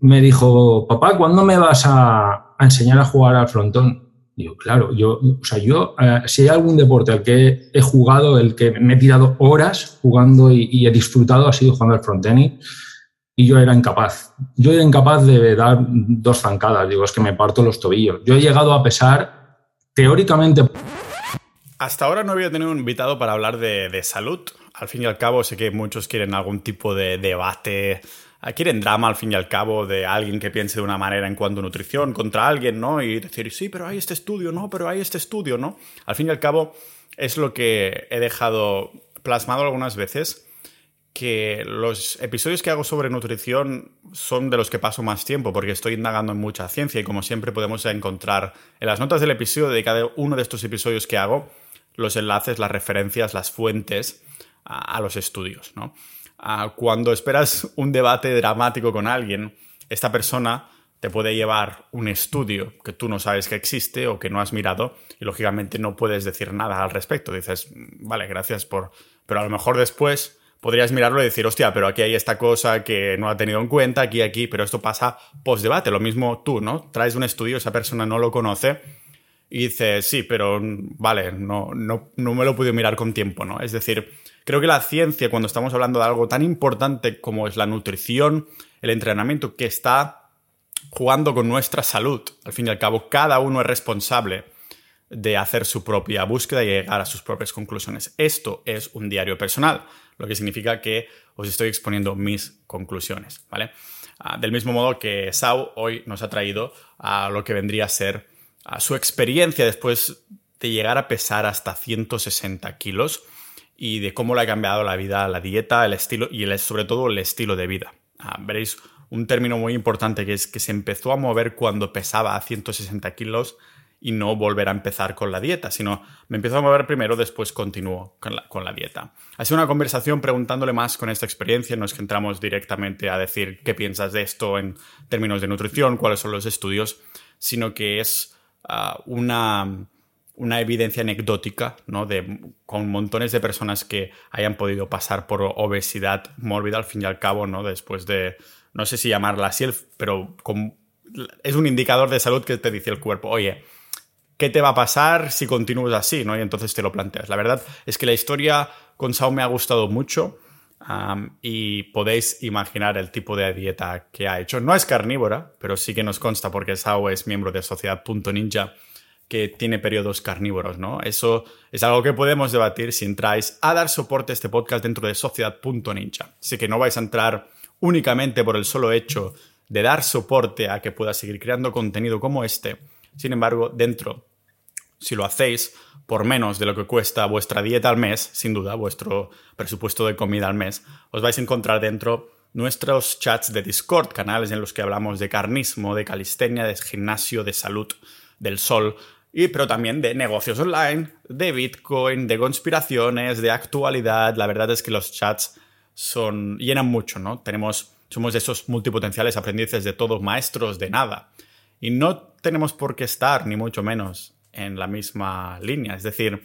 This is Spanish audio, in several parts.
me dijo, papá, ¿cuándo me vas a, enseñar a jugar al frontón? Digo, claro, yo, o sea, yo, eh, si hay algún deporte al que he jugado, el que me he tirado horas jugando y, he disfrutado, ha sido jugando al frontenis y yo era incapaz. Yo era incapaz de dar dos zancadas, digo, es que me parto los tobillos. Yo he llegado a pesar, teóricamente... Hasta ahora no había tenido un invitado para hablar de, de salud. Al fin y al cabo, sé que muchos quieren algún tipo de debate quieren drama al fin y al cabo de alguien que piense de una manera en cuanto a nutrición contra alguien, ¿no? Y decir, sí, pero hay este estudio, no, pero hay este estudio, ¿no? Al fin y al cabo es lo que he dejado plasmado algunas veces, que los episodios que hago sobre nutrición son de los que paso más tiempo, porque estoy indagando en mucha ciencia y como siempre podemos encontrar en las notas del episodio de cada uno de estos episodios que hago, los enlaces, las referencias, las fuentes a, a los estudios, ¿no? Cuando esperas un debate dramático con alguien, esta persona te puede llevar un estudio que tú no sabes que existe o que no has mirado y lógicamente no puedes decir nada al respecto. Dices, vale, gracias por... Pero a lo mejor después podrías mirarlo y decir, hostia, pero aquí hay esta cosa que no ha tenido en cuenta, aquí, aquí, pero esto pasa post-debate. Lo mismo tú, ¿no? Traes un estudio, esa persona no lo conoce y dices, sí, pero vale, no, no, no me lo puedo mirar con tiempo, ¿no? Es decir, Creo que la ciencia, cuando estamos hablando de algo tan importante como es la nutrición, el entrenamiento, que está jugando con nuestra salud, al fin y al cabo, cada uno es responsable de hacer su propia búsqueda y llegar a sus propias conclusiones. Esto es un diario personal, lo que significa que os estoy exponiendo mis conclusiones, ¿vale? Ah, del mismo modo que Sau hoy nos ha traído a lo que vendría a ser su experiencia después de llegar a pesar hasta 160 kilos y de cómo le ha cambiado la vida, la dieta, el estilo y el, sobre todo el estilo de vida. Ah, veréis un término muy importante que es que se empezó a mover cuando pesaba a 160 kilos y no volver a empezar con la dieta, sino me empezó a mover primero, después continuó con la, con la dieta. Ha sido una conversación preguntándole más con esta experiencia, no es que entramos directamente a decir qué piensas de esto en términos de nutrición, cuáles son los estudios, sino que es una una evidencia anecdótica, ¿no? De, con montones de personas que hayan podido pasar por obesidad mórbida al fin y al cabo, ¿no? Después de, no sé si llamarla así, pero es un indicador de salud que te dice el cuerpo, oye, ¿qué te va a pasar si continúas así, ¿no? Y entonces te lo planteas. La verdad es que la historia con Sao me ha gustado mucho y podéis imaginar el tipo de dieta que ha hecho. No es carnívora, pero sí que nos consta porque Sao es miembro de Sociedad.ninja que tiene periodos carnívoros, ¿no? Eso es algo que podemos debatir si entráis a dar soporte a este podcast dentro de sociedad.ninja. Así que no vais a entrar únicamente por el solo hecho de dar soporte a que pueda seguir creando contenido como este. Sin embargo, dentro, si lo hacéis por menos de lo que cuesta vuestra dieta al mes, sin duda, vuestro presupuesto de comida al mes, os vais a encontrar dentro nuestros chats de Discord, canales en los que hablamos de carnismo, de calistenia, de gimnasio, de salud, del sol, y, pero también de negocios online, de Bitcoin, de conspiraciones, de actualidad. La verdad es que los chats son, llenan mucho, ¿no? Tenemos, somos esos multipotenciales aprendices de todos, maestros de nada. Y no tenemos por qué estar, ni mucho menos, en la misma línea. Es decir,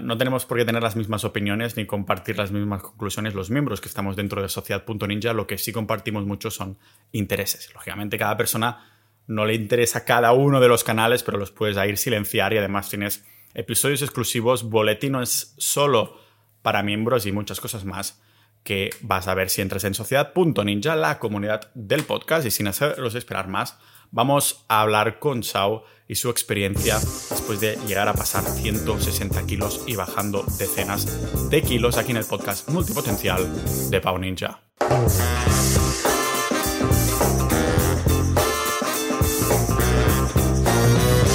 no tenemos por qué tener las mismas opiniones ni compartir las mismas conclusiones los miembros que estamos dentro de Sociedad.ninja. Lo que sí compartimos mucho son intereses. Lógicamente, cada persona no le interesa cada uno de los canales, pero los puedes ir silenciar y además tienes episodios exclusivos, boletines solo para miembros y muchas cosas más que vas a ver si entras en sociedad.ninja, la comunidad del podcast. Y sin hacerlos esperar más, vamos a hablar con Sao y su experiencia después de llegar a pasar 160 kilos y bajando decenas de kilos aquí en el podcast multipotencial de Pau Ninja.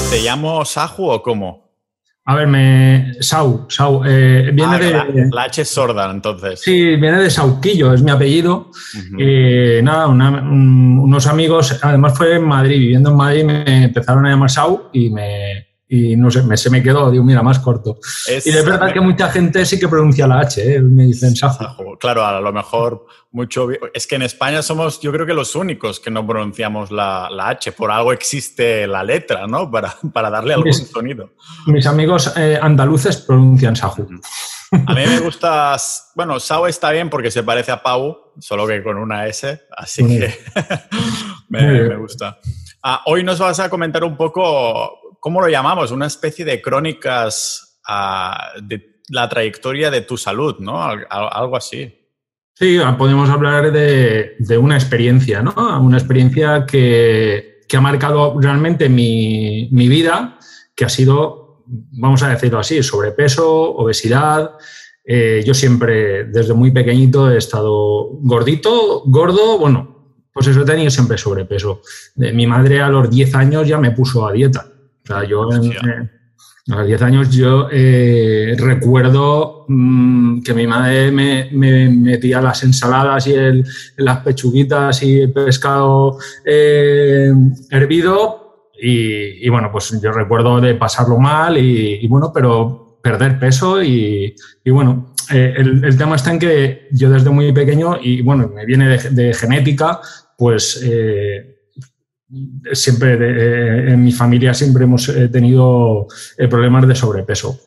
¿Te llamo Saju o cómo? A ver, me. Sau, Sau. Eh, viene ah, de. La, H es sorda, entonces. Sí, viene de Sauquillo, es mi apellido. nada, unos amigos, además fue en Madrid, viviendo en Madrid, me empezaron a llamar Sau y me, y no sé, me, se me quedó, digo, mira, más corto. y de verdad que mucha gente sí que pronuncia la H, ¿eh? me dicen Sajo. Claro, a lo mejor mucho... Es que en España somos, yo creo que los únicos que no pronunciamos la, la H, por algo existe la letra, ¿no? Para, para darle algún sonido. Mis amigos eh, andaluces pronuncian Sajo. A mí me gusta, bueno, Sao está bien porque se parece a Pau, solo que con una S, así que me, gusta. Ah, hoy nos vas a comentar un poco, ¿cómo lo llamamos? Una especie de crónicas ah, de la trayectoria de tu salud, ¿no? Algo así. Sí, podemos hablar de, una experiencia, ¿no? Una experiencia que, ha marcado realmente mi, mi vida, que ha sido vamos a decirlo así, sobrepeso, obesidad. Eh, yo siempre, desde muy pequeñito, he estado gordito, gordo, bueno, pues eso tenido siempre sobrepeso. mi madre a los 10 años ya me puso a dieta. Sea, yo eh, a los 10 años yo eh, recuerdo mm, que mi madre me, metía las ensaladas y las pechuguitas y el pescado hervido y, bueno, pues yo recuerdo de pasarlo mal y, bueno, pero perder peso y, bueno, eh, el, tema está en que yo desde muy pequeño, y bueno, me viene de, genética, pues eh, siempre eh, en mi familia siempre hemos tenido problemas de sobrepeso.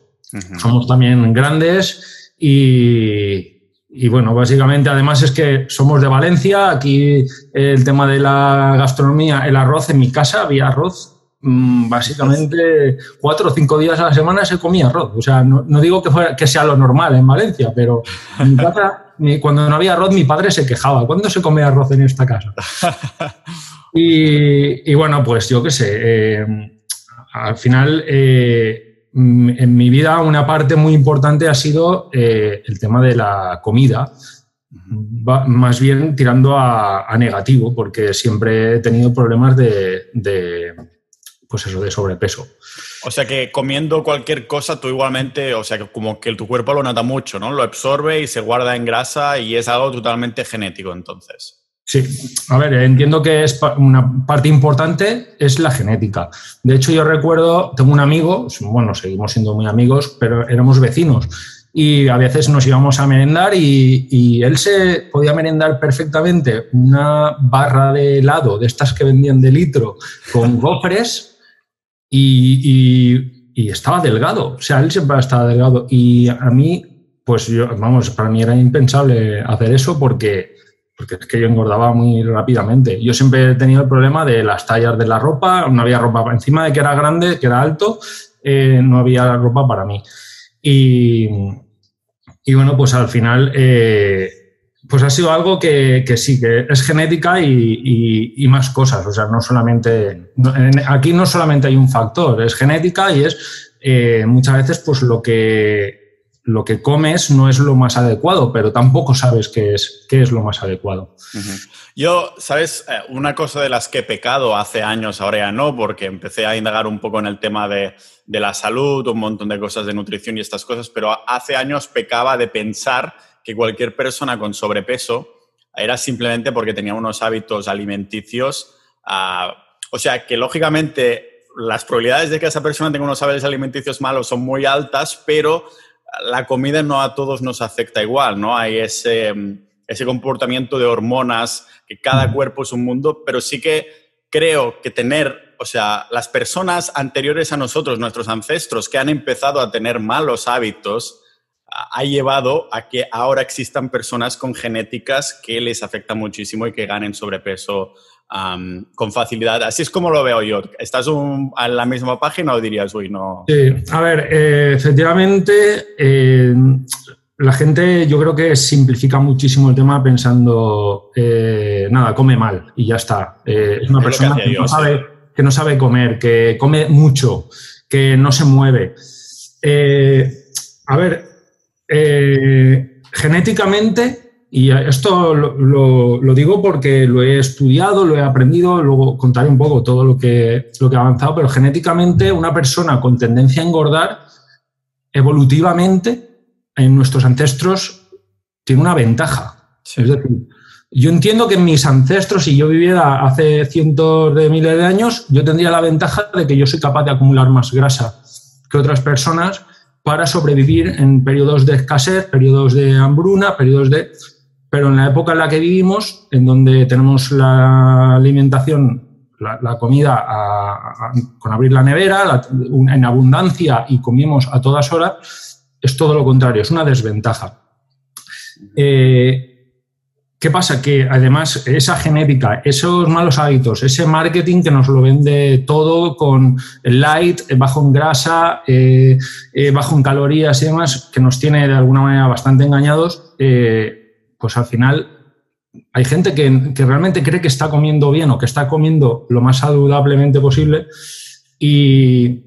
Somos también grandes y, y bueno, básicamente, además es que somos de Valencia, aquí el tema de la gastronomía, el arroz, en mi casa había arroz, mm, básicamente cuatro o cinco días a la semana se comía arroz. O sea, no, digo que, que sea lo normal en Valencia, pero en mi casa, cuando no había arroz, mi padre se quejaba. ¿Cuándo se come arroz en esta casa? Y, bueno, pues yo qué sé, eh, al final... Eh, Mm, en mi vida una parte muy importante ha sido eh, el tema de la comida, más bien tirando a, negativo, porque siempre he tenido problemas de, pues eso, de sobrepeso. O sea que comiendo cualquier cosa, tú igualmente, o sea que como que tu cuerpo lo nota mucho, ¿no? Lo absorbe y se guarda en grasa y es algo totalmente genético entonces. Sí, a ver, entiendo que es una parte importante es la genética. De hecho, yo recuerdo, tengo un amigo, bueno, seguimos siendo muy amigos, pero éramos vecinos y a veces nos íbamos a merendar y, él se podía merendar perfectamente una barra de helado de estas que vendían de litro con gofres y, y estaba delgado. O sea, él siempre estaba delgado y a mí, pues yo, vamos, para mí era impensable hacer eso porque porque es que yo engordaba muy rápidamente. Yo siempre he tenido el problema de las tallas de la ropa, no había ropa, encima de que era grande, que era alto, eh, no había ropa para mí. Y, bueno, pues al final, eh, pues ha sido algo que, sí, que es genética y, más cosas. O sea, no solamente, aquí no solamente hay un factor, es genética y es eh, muchas veces pues lo que lo que comes no es lo más adecuado, pero tampoco sabes qué es, qué es lo más adecuado. Yo, ¿sabes? Eh, una cosa de las que he pecado hace años, ahora ya no, porque empecé a indagar un poco en el tema de, de la salud, un montón de cosas de nutrición y estas cosas, pero hace años pecaba de pensar que cualquier persona con sobrepeso era simplemente porque tenía unos hábitos alimenticios, uh, o sea, que lógicamente las probabilidades de que esa persona tenga unos hábitos alimenticios malos son muy altas, pero la comida no a todos nos afecta igual, ¿no? Hay ese, ese comportamiento de hormonas, que cada cuerpo es un mundo, pero sí que creo que tener, o sea, las personas anteriores a nosotros, nuestros ancestros, que han empezado a tener malos hábitos, ha llevado a que ahora existan personas con genéticas que les afecta muchísimo y que ganen sobrepeso con facilidad. Así es como lo veo yo. ¿Estás en la misma página o dirías, uy, no? Sí, a ver, eh, efectivamente, eh, la gente yo creo que simplifica muchísimo el tema pensando, eh, nada, come mal y ya está. es una persona que, no sabe, que, no sabe, comer, que come mucho, que no se mueve. a ver, genéticamente y esto lo, digo porque lo he estudiado, lo he aprendido, luego contaré un poco todo lo que, lo que ha avanzado, pero genéticamente una persona con tendencia a engordar, evolutivamente, en nuestros ancestros, tiene una ventaja. Es decir, yo entiendo que en mis ancestros, si yo viviera hace cientos de miles de años, yo tendría la ventaja de que yo soy capaz de acumular más grasa que otras personas para sobrevivir en periodos de escasez, periodos de hambruna, periodos de pero en la época en la que vivimos, en donde tenemos la alimentación, la, comida con abrir la nevera, en abundancia y comimos a todas horas, es todo lo contrario, es una desventaja. Eh, ¿Qué pasa? Que además esa genética, esos malos hábitos, ese marketing que nos lo vende todo con light, bajo en grasa, eh, eh, bajo en calorías y demás, que nos tiene de alguna manera bastante engañados, pues al final hay gente que, que, realmente cree que está comiendo bien o que está comiendo lo más saludablemente posible y,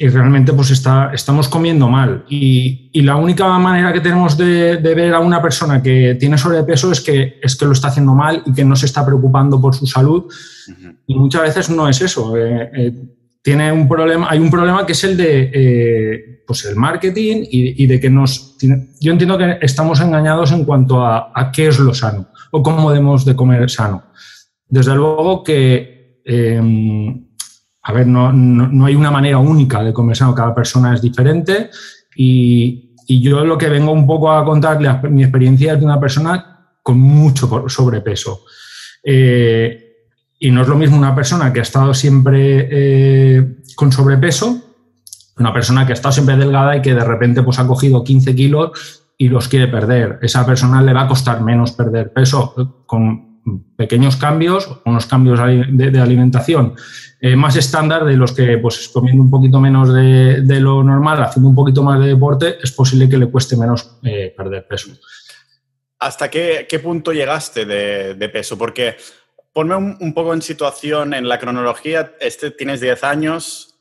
y realmente pues está, estamos comiendo mal. Y, y, la única manera que tenemos de, de, ver a una persona que tiene sobrepeso es que, es que lo está haciendo mal y que no se está preocupando por su salud. Uh -huh. Y muchas veces no es eso. Eh, eh, tiene un problema, hay un problema que es el de eh, pues el marketing y, de que nos... Yo entiendo que estamos engañados en cuanto a, qué es lo sano o cómo debemos de comer sano. Desde luego que eh, a ver, no, no, no, hay una manera única de comer sano, cada persona es diferente y, y, yo lo que vengo un poco a contarle, mi experiencia es de una persona con mucho sobrepeso. Eh, y no es lo mismo una persona que ha estado siempre eh, con sobrepeso, una persona que ha estado siempre delgada y que de repente pues, ha cogido 15 kilos y los quiere perder. Esa persona le va a costar menos perder peso con pequeños cambios, unos cambios de, alimentación eh, más estándar de los que, pues, comiendo un poquito menos de, lo normal, haciendo un poquito más de deporte, es posible que le cueste menos eh, perder peso. ¿Hasta qué, qué punto llegaste de, peso? Porque ponme un, un, poco en situación en la cronología. Este tienes 10 años,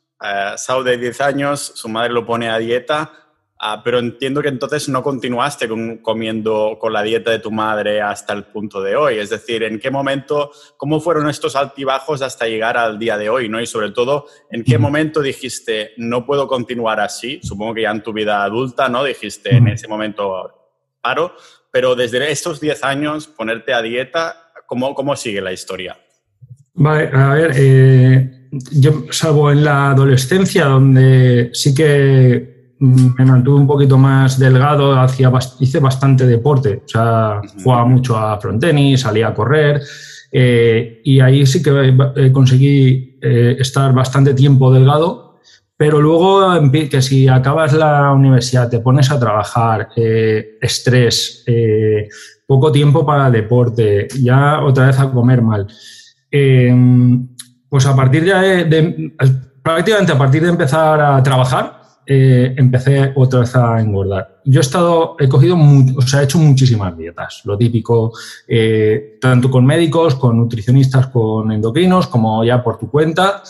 Sau de 10 años, su madre lo pone a dieta Ah, pero entiendo que entonces no continuaste con, comiendo con la dieta de tu madre hasta el punto de hoy. Es decir, ¿en qué momento, cómo fueron estos altibajos hasta llegar al día de hoy? ¿no? Y sobre todo, ¿en qué momento dijiste, no puedo continuar así? Supongo que ya en tu vida adulta, ¿no? Dijiste, en ese momento paro, pero desde estos 10 años, ponerte a dieta, ¿cómo, cómo sigue la historia? Vale, a ver, eh, yo salvo en la adolescencia, donde sí que me mantuve un poquito más delgado, hacía, hice bastante deporte, o sea, jugaba mucho a frontenis, salía a correr eh, y ahí sí que eh, conseguí estar bastante tiempo delgado, pero luego que si acabas la universidad, te pones a trabajar, eh, estrés, eh, poco tiempo para deporte, ya otra vez a comer mal. pues a partir de, de, prácticamente a partir de empezar a trabajar, eh, empecé otra vez a engordar. Yo he estado, he cogido, o sea, he hecho muchísimas dietas, lo típico, eh, tanto con médicos, con nutricionistas, con endocrinos, como ya por tu cuenta,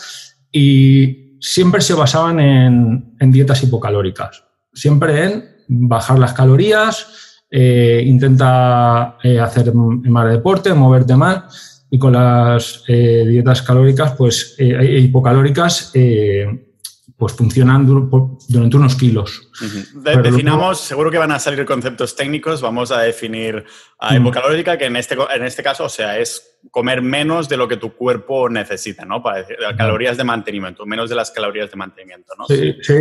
y siempre se basaban en, en dietas hipocalóricas, siempre en bajar las calorías, eh, intenta eh, hacer más deporte, moverte más, y con las eh, dietas calóricas, pues hipocalóricas, pues funcionan durante unos kilos. Uh -huh. Definamos, seguro que van a salir conceptos técnicos, vamos a definir a hipocalórica, que en este, en este caso, o sea, es comer menos de lo que tu cuerpo necesita, ¿no? Para decir, calorías de mantenimiento, menos de las calorías de mantenimiento, ¿no? Sí, sí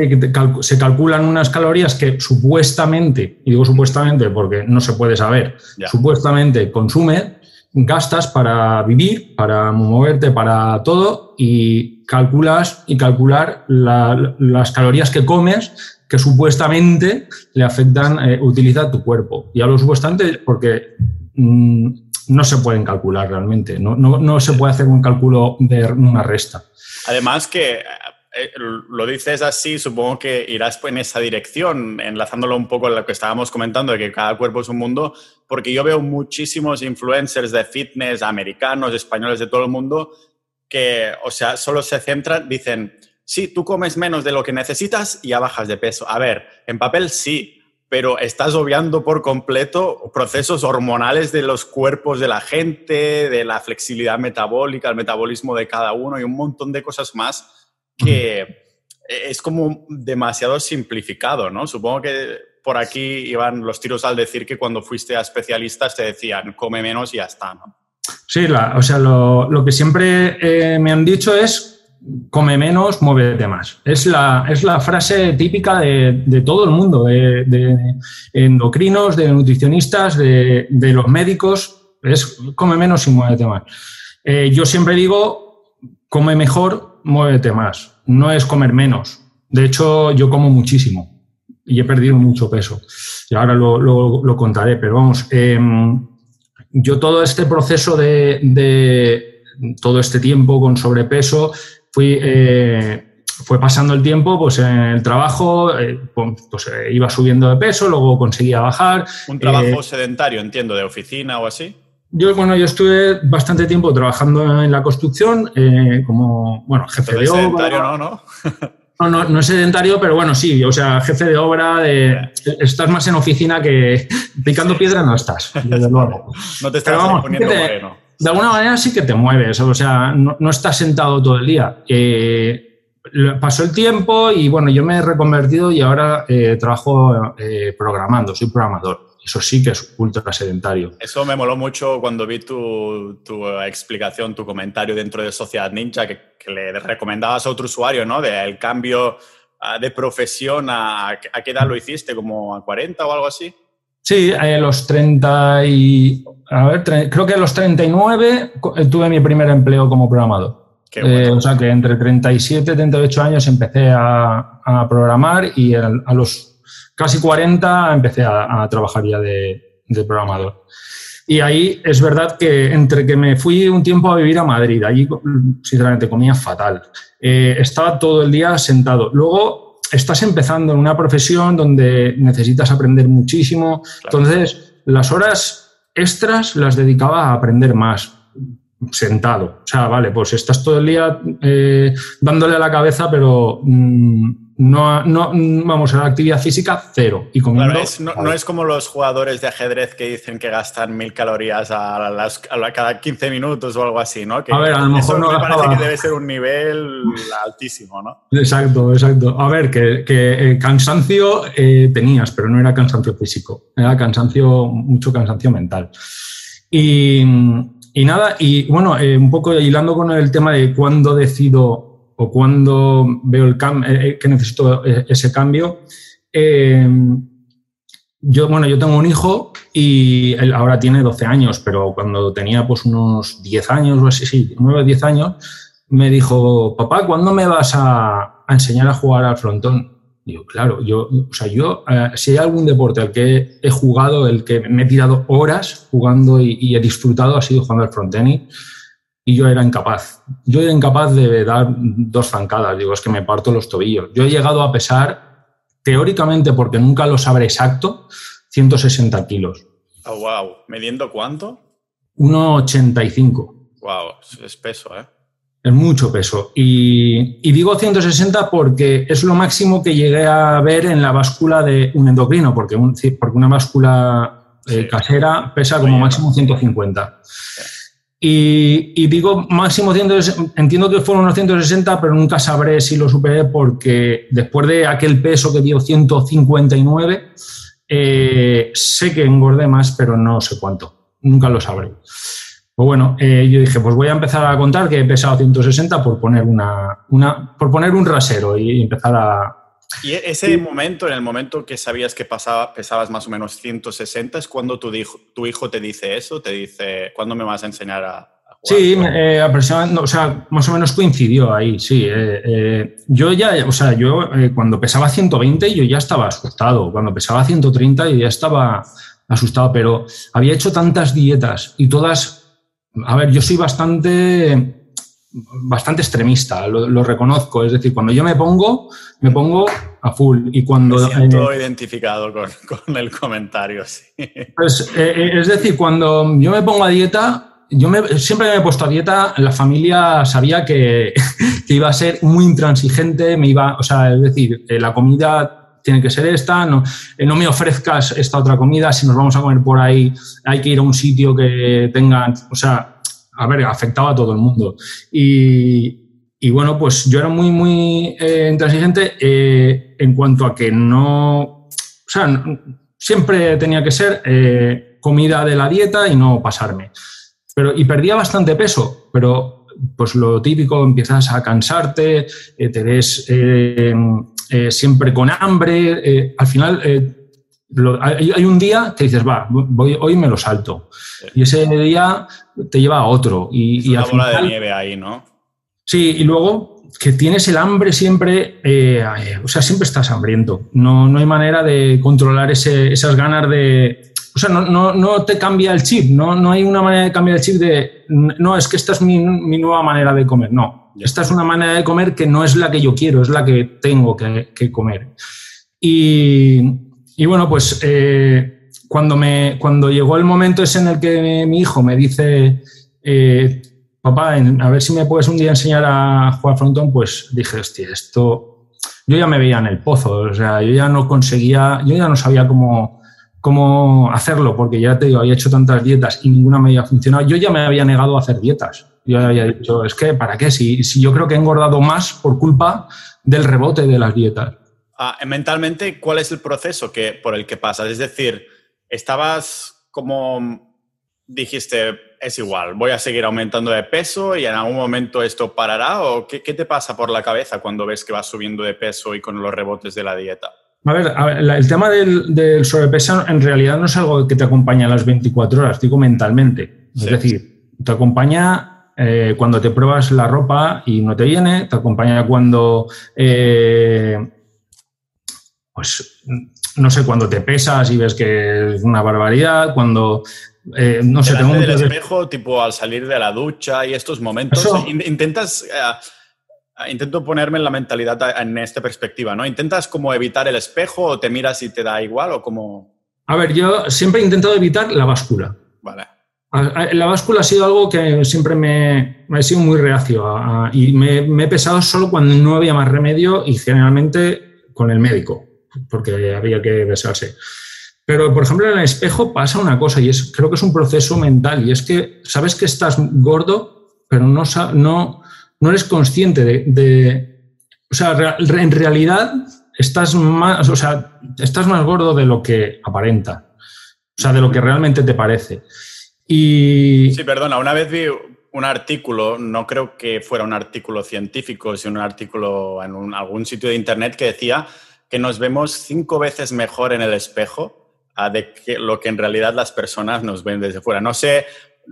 se calculan unas calorías que supuestamente, y digo supuestamente porque no se puede saber, ya. supuestamente consume, gastas para vivir, para moverte, para todo, y calculas y calcular la, las calorías que comes que supuestamente le afectan, eh, utiliza tu cuerpo. Y hablo supuestamente porque mmm, no se pueden calcular realmente, no, no, no, se puede hacer un cálculo de una resta. Además que eh, lo dices así, supongo que irás en esa dirección, enlazándolo un poco a lo que estábamos comentando, de que cada cuerpo es un mundo, porque yo veo muchísimos influencers de fitness americanos, españoles de todo el mundo, que, o sea, solo se centran, dicen, sí, tú comes menos de lo que necesitas y ya bajas de peso. A ver, en papel sí, pero estás obviando por completo procesos hormonales de los cuerpos de la gente, de la flexibilidad metabólica, el metabolismo de cada uno y un montón de cosas más que es como demasiado simplificado, ¿no? Supongo que por aquí iban los tiros al decir que cuando fuiste a especialistas te decían come menos y ya está, ¿no? Sí, la, o sea, lo, que siempre eh, me han dicho es come menos, muévete más. Es la, es la frase típica de, de todo el mundo, de, de, endocrinos, de nutricionistas, de, de, los médicos, es come menos y muévete más. Eh, yo siempre digo, come mejor, muévete más. No es comer menos. De hecho, yo como muchísimo. y he perdido mucho peso. Y ahora lo, lo, contaré, pero vamos, em, yo todo este proceso de, de, todo este tiempo con sobrepeso, fui, eh, fue pasando el tiempo, pues en el trabajo, eh, pues eh, iba subiendo de peso, luego conseguía bajar. Un trabajo sedentario, entiendo, de oficina o así. Yo, bueno, yo estuve bastante tiempo trabajando en la construcción como, bueno, jefe de obra. sedentario no, ¿no? No, no, no es sedentario, pero bueno, sí, o sea, jefe de obra, de, estás más en oficina que picando piedra no estás, desde luego. No te estás poniendo bueno. De alguna manera sí que te mueves, o sea, no, estás sentado todo el día. Eh, pasó el tiempo y bueno, yo me he reconvertido y ahora eh, trabajo eh, programando, soy programador. Eso sí que es ultra sedentario. Eso me moló mucho cuando vi tu, explicación, tu comentario dentro de Sociedad Ninja, que, le recomendabas a otro usuario, ¿no? Del cambio ah, de profesión, a, a, qué edad lo hiciste? ¿Como a 40 o algo así? Sí, a los 30 y... A ver, creo que a los 39 tuve mi primer empleo como programador. Eh, o sea que entre 37 y 38 años empecé a, a programar y a los casi 40 empecé a, trabajar ya de, programador. Y ahí es verdad que entre que me fui un tiempo a vivir a Madrid, allí sinceramente comía fatal, eh, estaba todo el día sentado. Luego estás empezando en una profesión donde necesitas aprender muchísimo, entonces las horas extras las dedicaba a aprender más sentado. O sea, vale, pues estás todo el día eh, dándole a la cabeza, pero... Mm, no, no, vamos, a la actividad física cero. Y no, es como los jugadores de ajedrez que dicen que gastan mil calorías a, las, cada 15 minutos o algo así, ¿no? a ver, a lo mejor no me parece que debe ser un nivel altísimo, ¿no? Exacto, exacto. A ver, que, que cansancio eh, tenías, pero no era cansancio físico, era cansancio, mucho cansancio mental. Y, y nada, y bueno, eh, un poco hilando con el tema de cuándo decido o cuando veo el eh, eh, que necesito eh, ese cambio. yo, bueno, yo tengo un hijo y él ahora tiene 12 años, pero cuando tenía pues unos 10 años o así, sí, 9 o 10 años, me dijo, papá, ¿cuándo me vas a, enseñar a jugar al frontón? Digo, claro, yo, o sea, yo, si hay algún deporte al que he jugado, el que me he tirado horas jugando y, he disfrutado, ha sido jugando al frontenis y yo era incapaz. Yo era incapaz de dar dos zancadas, digo, es que me parto los tobillos. Yo he llegado a pesar, teóricamente, porque nunca lo sabré exacto, 160 kilos. Oh, wow. ¿Mediendo cuánto? 1,85. Wow, es peso, ¿eh? Es mucho peso. Y, y, digo 160 porque es lo máximo que llegué a ver en la báscula de un endocrino, porque, porque una báscula eh, casera pesa como máximo 150. Y, digo máximo 160, entiendo que fueron unos 160, pero nunca sabré si lo superé porque después de aquel peso que dio 159, eh, sé que engordé más, pero no sé cuánto. Nunca lo sabré. Pues bueno, eh, yo dije, pues voy a empezar a contar que he pesado 160 por poner, una, una, por poner un rasero y empezar a, y e-, ese momento, en el momento que sabías que pasaba, pesabas más o menos 160, es cuando tu, tu hijo te dice eso, te dice, ¿cuándo me vas a enseñar a, jugar? Sí, eh, aproximadamente, o sea, más o menos coincidió ahí, sí. Eh, eh, yo ya, o sea, yo cuando pesaba 120 yo ya estaba asustado, cuando pesaba 130 yo ya estaba asustado, pero había hecho tantas dietas y todas, a ver, yo soy bastante bastante extremista, lo, reconozco. Es decir, cuando yo me pongo, me pongo a full. Y cuando. Me siento eh, identificado con, el comentario, sí. Pues, eh, eh, es decir, cuando yo me pongo a dieta, yo me, siempre me he puesto a dieta, la familia sabía que, iba a ser muy intransigente, me iba, o sea, es decir, la comida tiene que ser esta, no, no me ofrezcas esta otra comida, si nos vamos a comer por ahí, hay que ir a un sitio que tenga, o sea, a ver, afectaba a todo el mundo. Y, bueno, pues yo era muy, muy eh, intransigente eh, en cuanto a que no, o sea, siempre tenía que ser eh, comida de la dieta y no pasarme. Pero, y perdía bastante peso, pero pues lo típico, empiezas a cansarte, te ves siempre con hambre, al final hay, un día que dices, va, voy, hoy me lo salto. Y ese día te lleva a otro. Y, es una bola de nieve ahí, ¿no? Sí, y luego que tienes el hambre siempre, eh, o sea, siempre estás hambriento. No, no hay manera de controlar esas ganas de... O sea, no, no, te cambia el chip, no, no hay una manera de cambiar el chip de, no, es que esta es mi, nueva manera de comer. No, esta es una manera de comer que no es la que yo quiero, es la que tengo que, comer. Y, y, bueno, pues eh, cuando, me, cuando llegó el momento ese en el que mi hijo me dice, eh, papá, a ver si me puedes un día enseñar a jugar frontón, pues dije, hostia, esto, yo ya me veía en el pozo, o sea, yo ya no conseguía, yo ya no sabía cómo, cómo hacerlo, porque ya te digo, había hecho tantas dietas y ninguna me había funcionado, yo ya me había negado a hacer dietas. Yo había dicho, es que, ¿para qué? Si, si yo creo que he engordado más por culpa del rebote de las dietas. Mentalmente, ¿cuál es el proceso que, por el que pasas? Es decir, estabas como dijiste, es igual, voy a seguir aumentando de peso y en algún momento esto parará? ¿O qué, te pasa por la cabeza cuando ves que vas subiendo de peso y con los rebotes de la dieta? A ver, el tema del, sobrepeso en realidad no es algo que te acompaña las 24 horas, digo mentalmente. Es decir, te acompaña eh, cuando te pruebas la ropa y no te viene, te acompaña cuando, eh, pues, no sé, cuando te pesas y ves que es una barbaridad, cuando eh, no sé, tengo del espejo, tipo al salir de la ducha y estos momentos, intentas, eh, intento ponerme en la mentalidad en esta perspectiva, ¿no? ¿Intentas como evitar el espejo o te miras y te da igual o como...? A ver, yo siempre he intentado evitar la báscula. Vale. La báscula ha sido algo que siempre me, me he sido muy reacio y me, me, he pesado solo cuando no había más remedio y generalmente con el médico, porque había que besarse. Pero, por ejemplo, en el espejo pasa una cosa y es, creo que es un proceso mental y es que sabes que estás gordo, pero no, no, no eres consciente de, o sea, en realidad estás más, o sea, estás más gordo de lo que aparenta, o sea, de lo que realmente te parece. Y... Sí, perdona, una vez vi un artículo, no creo que fuera un artículo científico, sino un artículo en algún sitio de internet que decía que nos vemos cinco veces mejor en el espejo de que, lo que en realidad las personas nos ven desde fuera. No sé,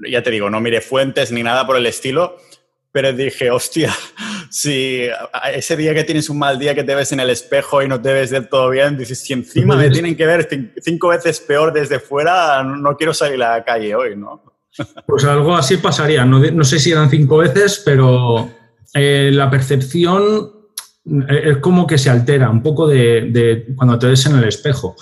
ya te digo, no mire fuentes ni nada por el estilo, pero dije, hostia, si ese día que tienes un mal día que te ves en el espejo y no te ves del todo bien, dices, si encima me tienen que ver cinco veces peor desde fuera, no quiero salir a la calle hoy, ¿no? Pues algo así pasaría. No, no sé si eran cinco veces, pero eh, la percepción es como que se altera un poco de, de, cuando te ves en el espejo.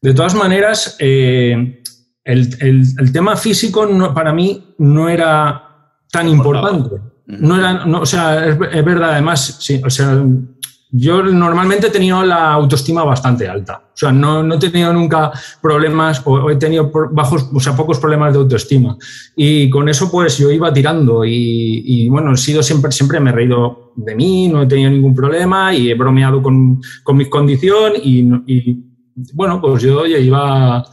De todas maneras, eh, el, tema físico para mí no era tan importante. No era, o sea, es, verdad, además, sí, o sea, yo normalmente he tenido la autoestima bastante alta. O sea, no, no he tenido nunca problemas o he tenido bajos, o sea, pocos problemas de autoestima. Y con eso, pues yo iba tirando y, bueno, he sido siempre, siempre me he reído de mí, no he tenido ningún problema y he bromeado con, con mi condición y, y bueno, pues yo iba,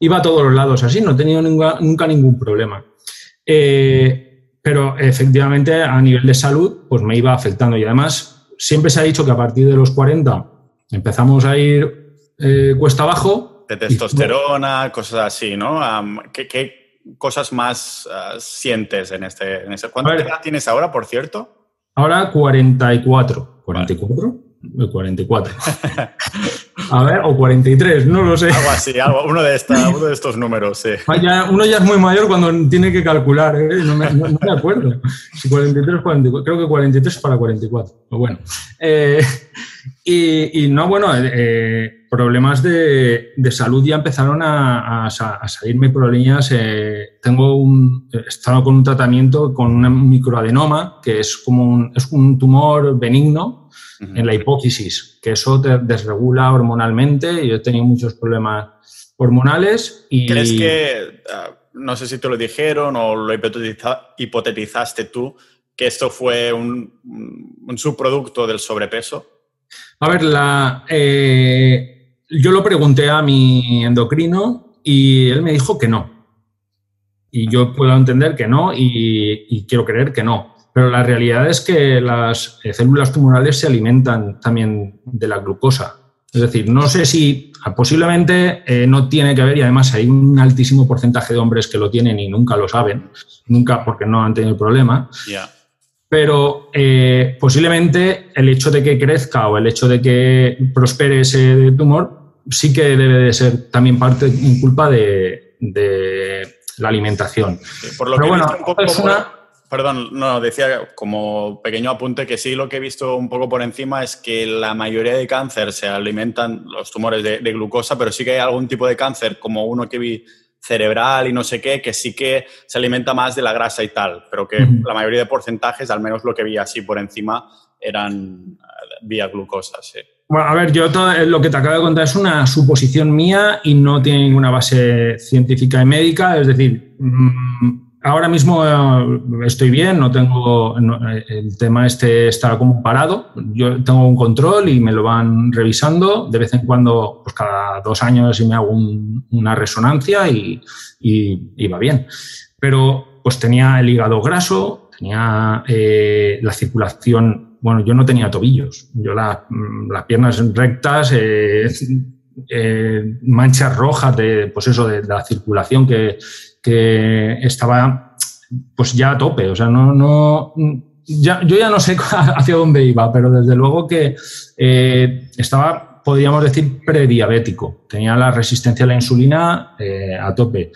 iba a todos los lados así, no he tenido nunca, ningún problema. Eh, pero efectivamente a nivel de salud, pues me iba afectando y además siempre se ha dicho que a partir de los 40 empezamos a ir eh, cuesta abajo. De testosterona, cosas así, ¿no? ¿qué, cosas más ah, sientes en este, en este? ¿Cuánta edad tienes ahora, por cierto? Ahora 44. ¿44? 44. A ver, o 43, no lo sé. Algo así, uno, de uno de estos números, sí. Ah, uno ya es muy mayor cuando tiene que calcular, ¿eh? no, me, acuerdo. Si 43 44, creo que 43 para 44. Pero bueno. Eh, y, no, bueno, eh, problemas de, salud ya empezaron a, salirme problemas. tengo un, con un tratamiento con un microadenoma, que es como un, es un tumor benigno en la hipófisis, que eso te desregula hormonalmente y yo he tenido muchos problemas hormonales. Y... ¿Crees que, ah, no sé si te lo dijeron o lo hipotetizaste tú, que esto fue un, subproducto del sobrepeso? A ver, la, eh, yo lo pregunté a mi endocrino y él me dijo que no. Y yo puedo entender que no y quiero creer que no. Pero la realidad es que las eh, células tumorales se alimentan también de la glucosa. Es decir, no sé si ah, posiblemente eh, no tiene que ver y además hay un altísimo porcentaje de hombres que lo tienen y nunca lo saben, nunca porque no han tenido el problema. pero eh, posiblemente el hecho de que crezca o el hecho de que prospere ese tumor sí que debe de ser también parte en culpa de, la alimentación. por lo que bueno, un poco Perdón, no, decía como pequeño apunte que sí lo que he visto un poco por encima es que la mayoría de cáncer se alimentan los tumores de, glucosa, pero sí que hay algún tipo de cáncer, como uno que vi cerebral y no sé qué, que sí que se alimenta más de la grasa y tal, pero que la mayoría de porcentajes, al menos lo que vi así por encima, eran eh, vía glucosa, sí. Bueno, a ver, yo eh, lo que te acabo de contar es una suposición mía y no tiene ninguna base científica y médica, es decir, mm, Ahora mismo eh, estoy bien, no tengo el tema este está como parado. Yo tengo un control y me lo van revisando de vez en cuando, pues cada dos años y me hago una resonancia y, va bien. Pero pues tenía el hígado graso, tenía eh, la circulación, bueno, yo no tenía tobillos, yo mm, las piernas rectas, eh, manchas rojas de, pues eso, de la circulación que que estaba pues ya a tope, o sea, no, no, ya, yo ya no sé hacia dónde iba, pero desde luego que eh, estaba, podríamos decir, prediabético, tenía la resistencia a la insulina eh, a tope.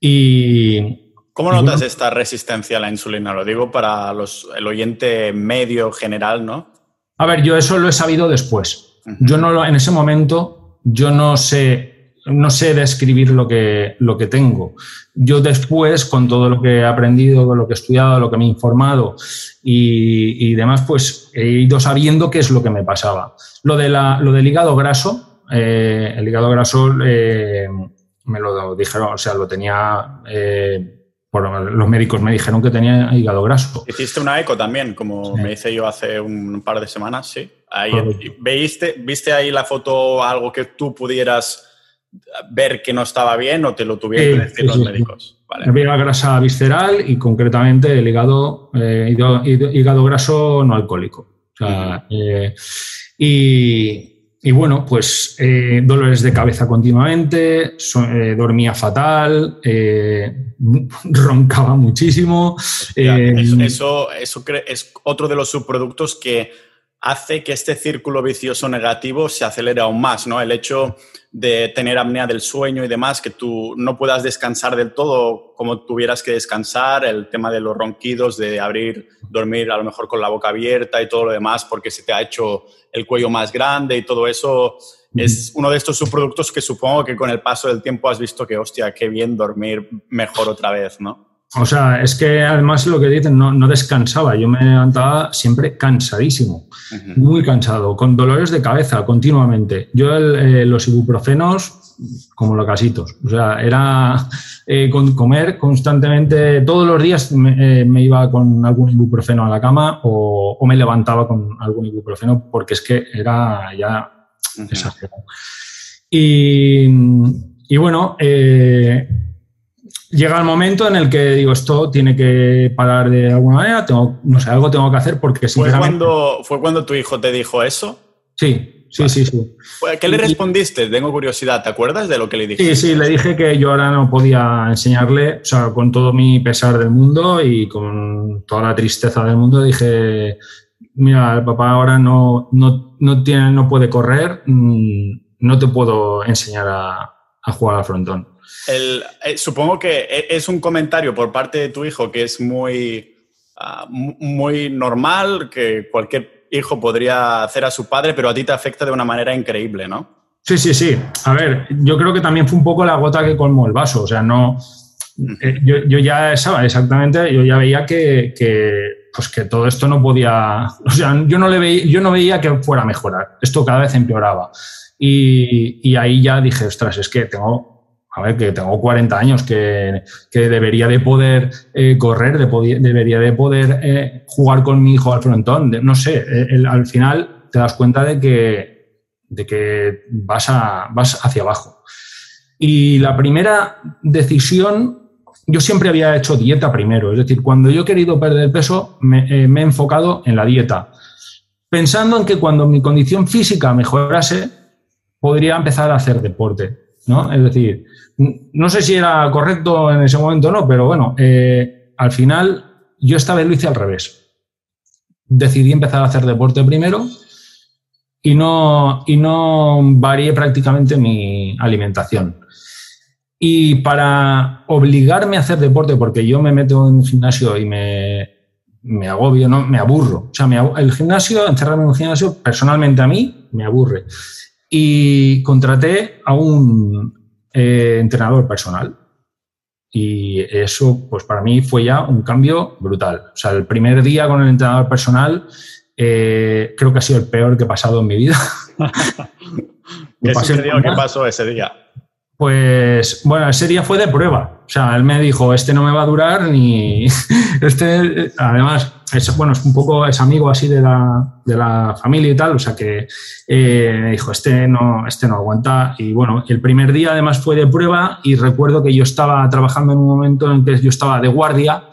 Y, ¿Cómo notas esta resistencia a la insulina? Lo digo para los, el oyente medio general, ¿no? A ver, yo eso lo he sabido después. Yo no en ese momento, yo no sé no sé describir lo que, lo que tengo. Yo después, con todo lo que he aprendido, con lo que he estudiado, lo que me he informado y, demás, pues he ido sabiendo qué es lo que me pasaba. Lo, de la, lo del hígado graso, eh, el hígado graso eh, me lo dijeron, o sea, lo tenía... Eh, los médicos me dijeron que tenía hígado graso. Hiciste una eco también, como me hice yo hace un par de semanas, sí. Ahí, ¿Viste, ¿Viste ahí la foto, algo que tú pudieras ver que no estaba bien o te lo tuvieron que decir los médicos. Había grasa visceral y concretamente el hígado, eh, hígado, graso no alcohólico. Eh, y, bueno, pues eh, dolores de cabeza continuamente, dormía fatal, roncaba muchísimo. eso, eso es otro de los subproductos que hace que este círculo vicioso negativo se acelere aún más, ¿no? El hecho de tener apnea del sueño y demás, que tú no puedas descansar del todo como tuvieras que descansar, el tema de los ronquidos, de abrir, dormir a lo mejor con la boca abierta y todo lo demás porque se te ha hecho el cuello más grande y todo eso es uno de estos subproductos que supongo que con el paso del tiempo has visto que, hostia, qué bien dormir mejor otra vez, ¿no? O sea, es que además lo que dicen, no, descansaba. Yo me levantaba siempre cansadísimo, muy cansado, con dolores de cabeza continuamente. Yo eh, los ibuprofenos, como los casitos. O sea, era eh, con comer constantemente, todos los días me, eh, iba con algún ibuprofeno a la cama o, me levantaba con algún ibuprofeno porque es que era ya exagerado. Y, y bueno, llega el momento en el que digo, esto tiene que parar de alguna manera, tengo, no sé, algo tengo que hacer porque ¿Fue cuando, ¿Fue cuando tu hijo te dijo eso? Sí, sí, sí, sí. ¿Qué le respondiste? Tengo curiosidad, ¿te acuerdas de lo que le dijiste? Sí, sí, le dije que yo ahora no podía enseñarle, o sea, con todo mi pesar del mundo y con toda la tristeza del mundo, dije, mira, el papá ahora no, no, no, tiene, no puede correr, mm, no te puedo enseñar a, a jugar al frontón. Eh, supongo que e, es un comentario por parte de tu hijo que es muy, ah, muy normal, que cualquier hijo podría hacer a su padre, pero a ti te afecta de una manera increíble, ¿no? Sí, sí, sí. A ver, yo creo que también fue un poco la gota que colmó el vaso. O sea, no. Eh, yo, ya sabía exactamente, yo ya veía que, pues que todo esto no podía. O sea, yo no, le veía, yo no veía que fuera a mejorar. Esto cada vez empeoraba. Y, y ahí ya dije, ostras, es que tengo a ver, que tengo 40 años, que, debería de poder eh, correr, debería de poder eh, jugar con mi hijo al frontón. no sé, al final te das cuenta de que, de que vas, a, vas hacia abajo. Y la primera decisión, yo siempre había hecho dieta primero, es decir, cuando yo he querido perder peso, me, eh, me he enfocado en la dieta, pensando en que cuando mi condición física mejorase, podría empezar a hacer deporte. ¿no? Es decir, no sé si era correcto en ese momento o no, pero bueno, eh, al final yo esta vez lo hice al revés. decidí empezar a hacer deporte primero y no, y no varié prácticamente mi alimentación. Y para obligarme a hacer deporte, porque yo me meto en un gimnasio y me, me agobio, ¿no? me aburro. O sea, el gimnasio, encerrarme en un gimnasio, personalmente a mí, me aburre. Y contraté a un eh, entrenador personal. Y eso, pues para mí fue ya un cambio brutal. O sea, el primer día con el entrenador personal eh, creo que ha sido el peor que he pasado en mi vida. ¿Qué, ¿Qué pasó ese día? Pues bueno, ese día fue de prueba. O sea, él me dijo, este no me va a durar ni... este, además, es, bueno, es un poco, es amigo así de la, de la familia y tal, o sea que eh, me dijo, este no, este no aguanta. Y bueno, el primer día además fue de prueba y recuerdo que yo estaba trabajando en un momento en que yo estaba de guardia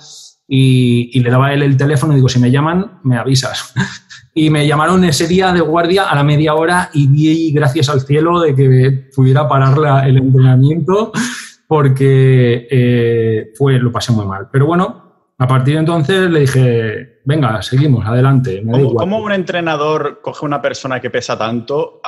y, y le daba a él el teléfono y digo, si me llaman, me avisas y me llamaron ese día de guardia a la media hora y vi, gracias al cielo, de que pudiera parar el entrenamiento porque eh, fue, lo pasé muy mal. Pero bueno, a partir de entonces le dije, venga, seguimos, adelante. ¿Cómo, un entrenador coge una persona que pesa tanto?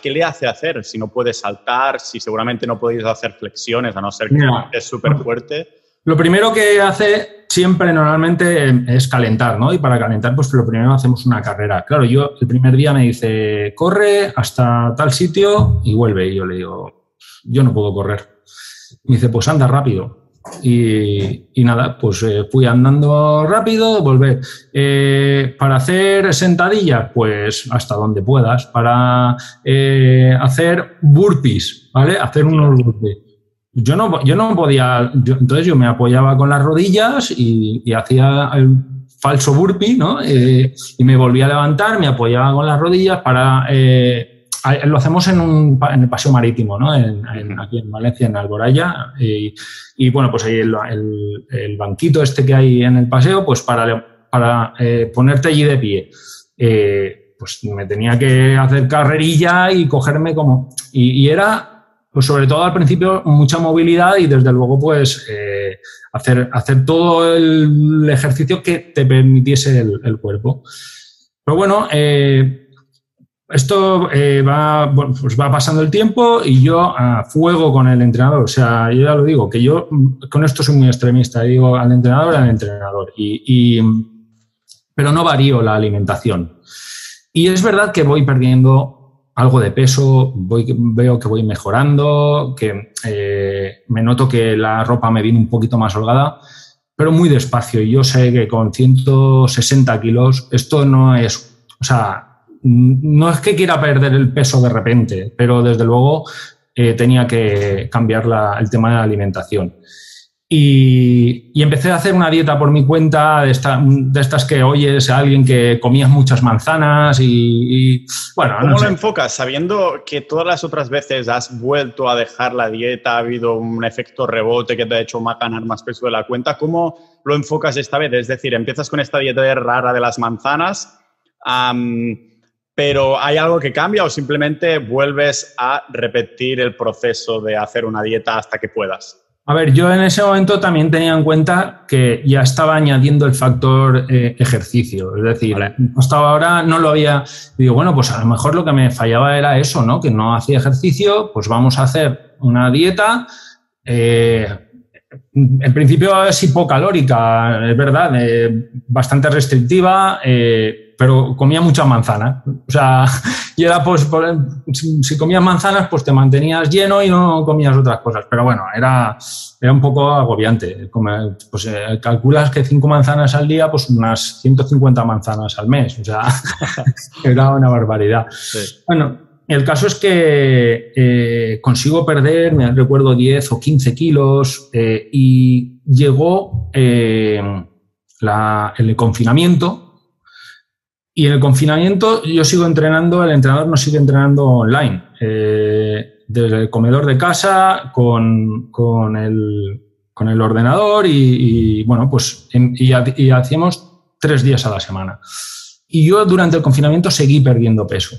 ¿Qué le hace hacer? Si no puede saltar, si seguramente no podéis hacer flexiones, a no ser que es súper fuerte. Lo primero que hace siempre normalmente es calentar, ¿no? Y para calentar, pues lo primero hacemos una carrera. Claro, yo el primer día me dice, corre hasta tal sitio y vuelve. Y yo le digo, yo no puedo correr. Me dice, pues anda rápido. Y, nada, pues eh, fui andando rápido, volver. Eh, para hacer sentadillas, pues hasta donde puedas. Para eh, hacer burpees, ¿vale? Hacer unos burpees yo no, yo no podía, entonces yo me apoyaba con las rodillas y, hacía el falso burpee, ¿no? Eh, y me volvía a levantar, me apoyaba con las rodillas para... Eh, lo hacemos en, un, en, el paseo marítimo, ¿no? En, aquí en Valencia, en Alboraya. Y, bueno, pues ahí el, el, banquito este que hay en el paseo, pues para, para eh, ponerte allí de pie. pues me tenía que hacer carrerilla y cogerme como... y era pues sobre todo al principio mucha movilidad y desde luego pues eh, hacer, hacer todo el ejercicio que te permitiese el, cuerpo. Pero bueno, eh, esto eh, va, pues va pasando el tiempo y yo a fuego con el entrenador. O sea, yo ya lo digo, que yo con esto soy muy extremista. Digo al entrenador, al entrenador. Y, pero no varío la alimentación. Y es verdad que voy perdiendo algo de peso, veo que voy mejorando, que eh, me noto que la ropa me viene un poquito más holgada, pero muy despacio. Y yo sé que con 160 kilos esto no es, o sea, no es que quiera perder el peso de repente, pero desde luego eh, tenía que cambiar el tema de la alimentación. Y, empecé a hacer una dieta por mi cuenta de, de estas que oyes a alguien que comías muchas manzanas y, bueno. ¿Cómo lo enfocas? Sabiendo que todas las otras veces has vuelto a dejar la dieta, ha habido un efecto rebote que te ha hecho ganar más peso de la cuenta, ¿cómo lo enfocas esta vez? Es decir, empiezas con esta dieta rara de las manzanas, pero ¿hay algo que cambia o simplemente vuelves a repetir el proceso de hacer una dieta hasta que puedas? A ver, yo en ese momento también tenía en cuenta que ya estaba añadiendo el factor eh, ejercicio. Es decir, hasta ahora no lo había. Digo, bueno, pues a lo mejor lo que me fallaba era eso, ¿no? Que no hacía ejercicio, pues vamos a hacer una dieta. Eh, en principio es hipocalórica, es verdad, eh, bastante restrictiva pero comía muchas manzanas. O sea, y era pues, si comías manzanas, pues te mantenías lleno y no comías otras cosas. Pero bueno, era, era un poco agobiante. pues eh, calculas que cinco manzanas al día, pues unas 150 manzanas al mes. O sea, era una barbaridad. Bueno, el caso es que eh, consigo perder, me recuerdo, 10 o 15 kilos eh, y llegó la, el confinamiento y en el confinamiento yo sigo entrenando, el entrenador no sigue entrenando online, eh, desde el comedor de casa con, con, el, con el, ordenador y, bueno, pues y, hacíamos tres días a la semana. Y yo durante el confinamiento seguí perdiendo peso.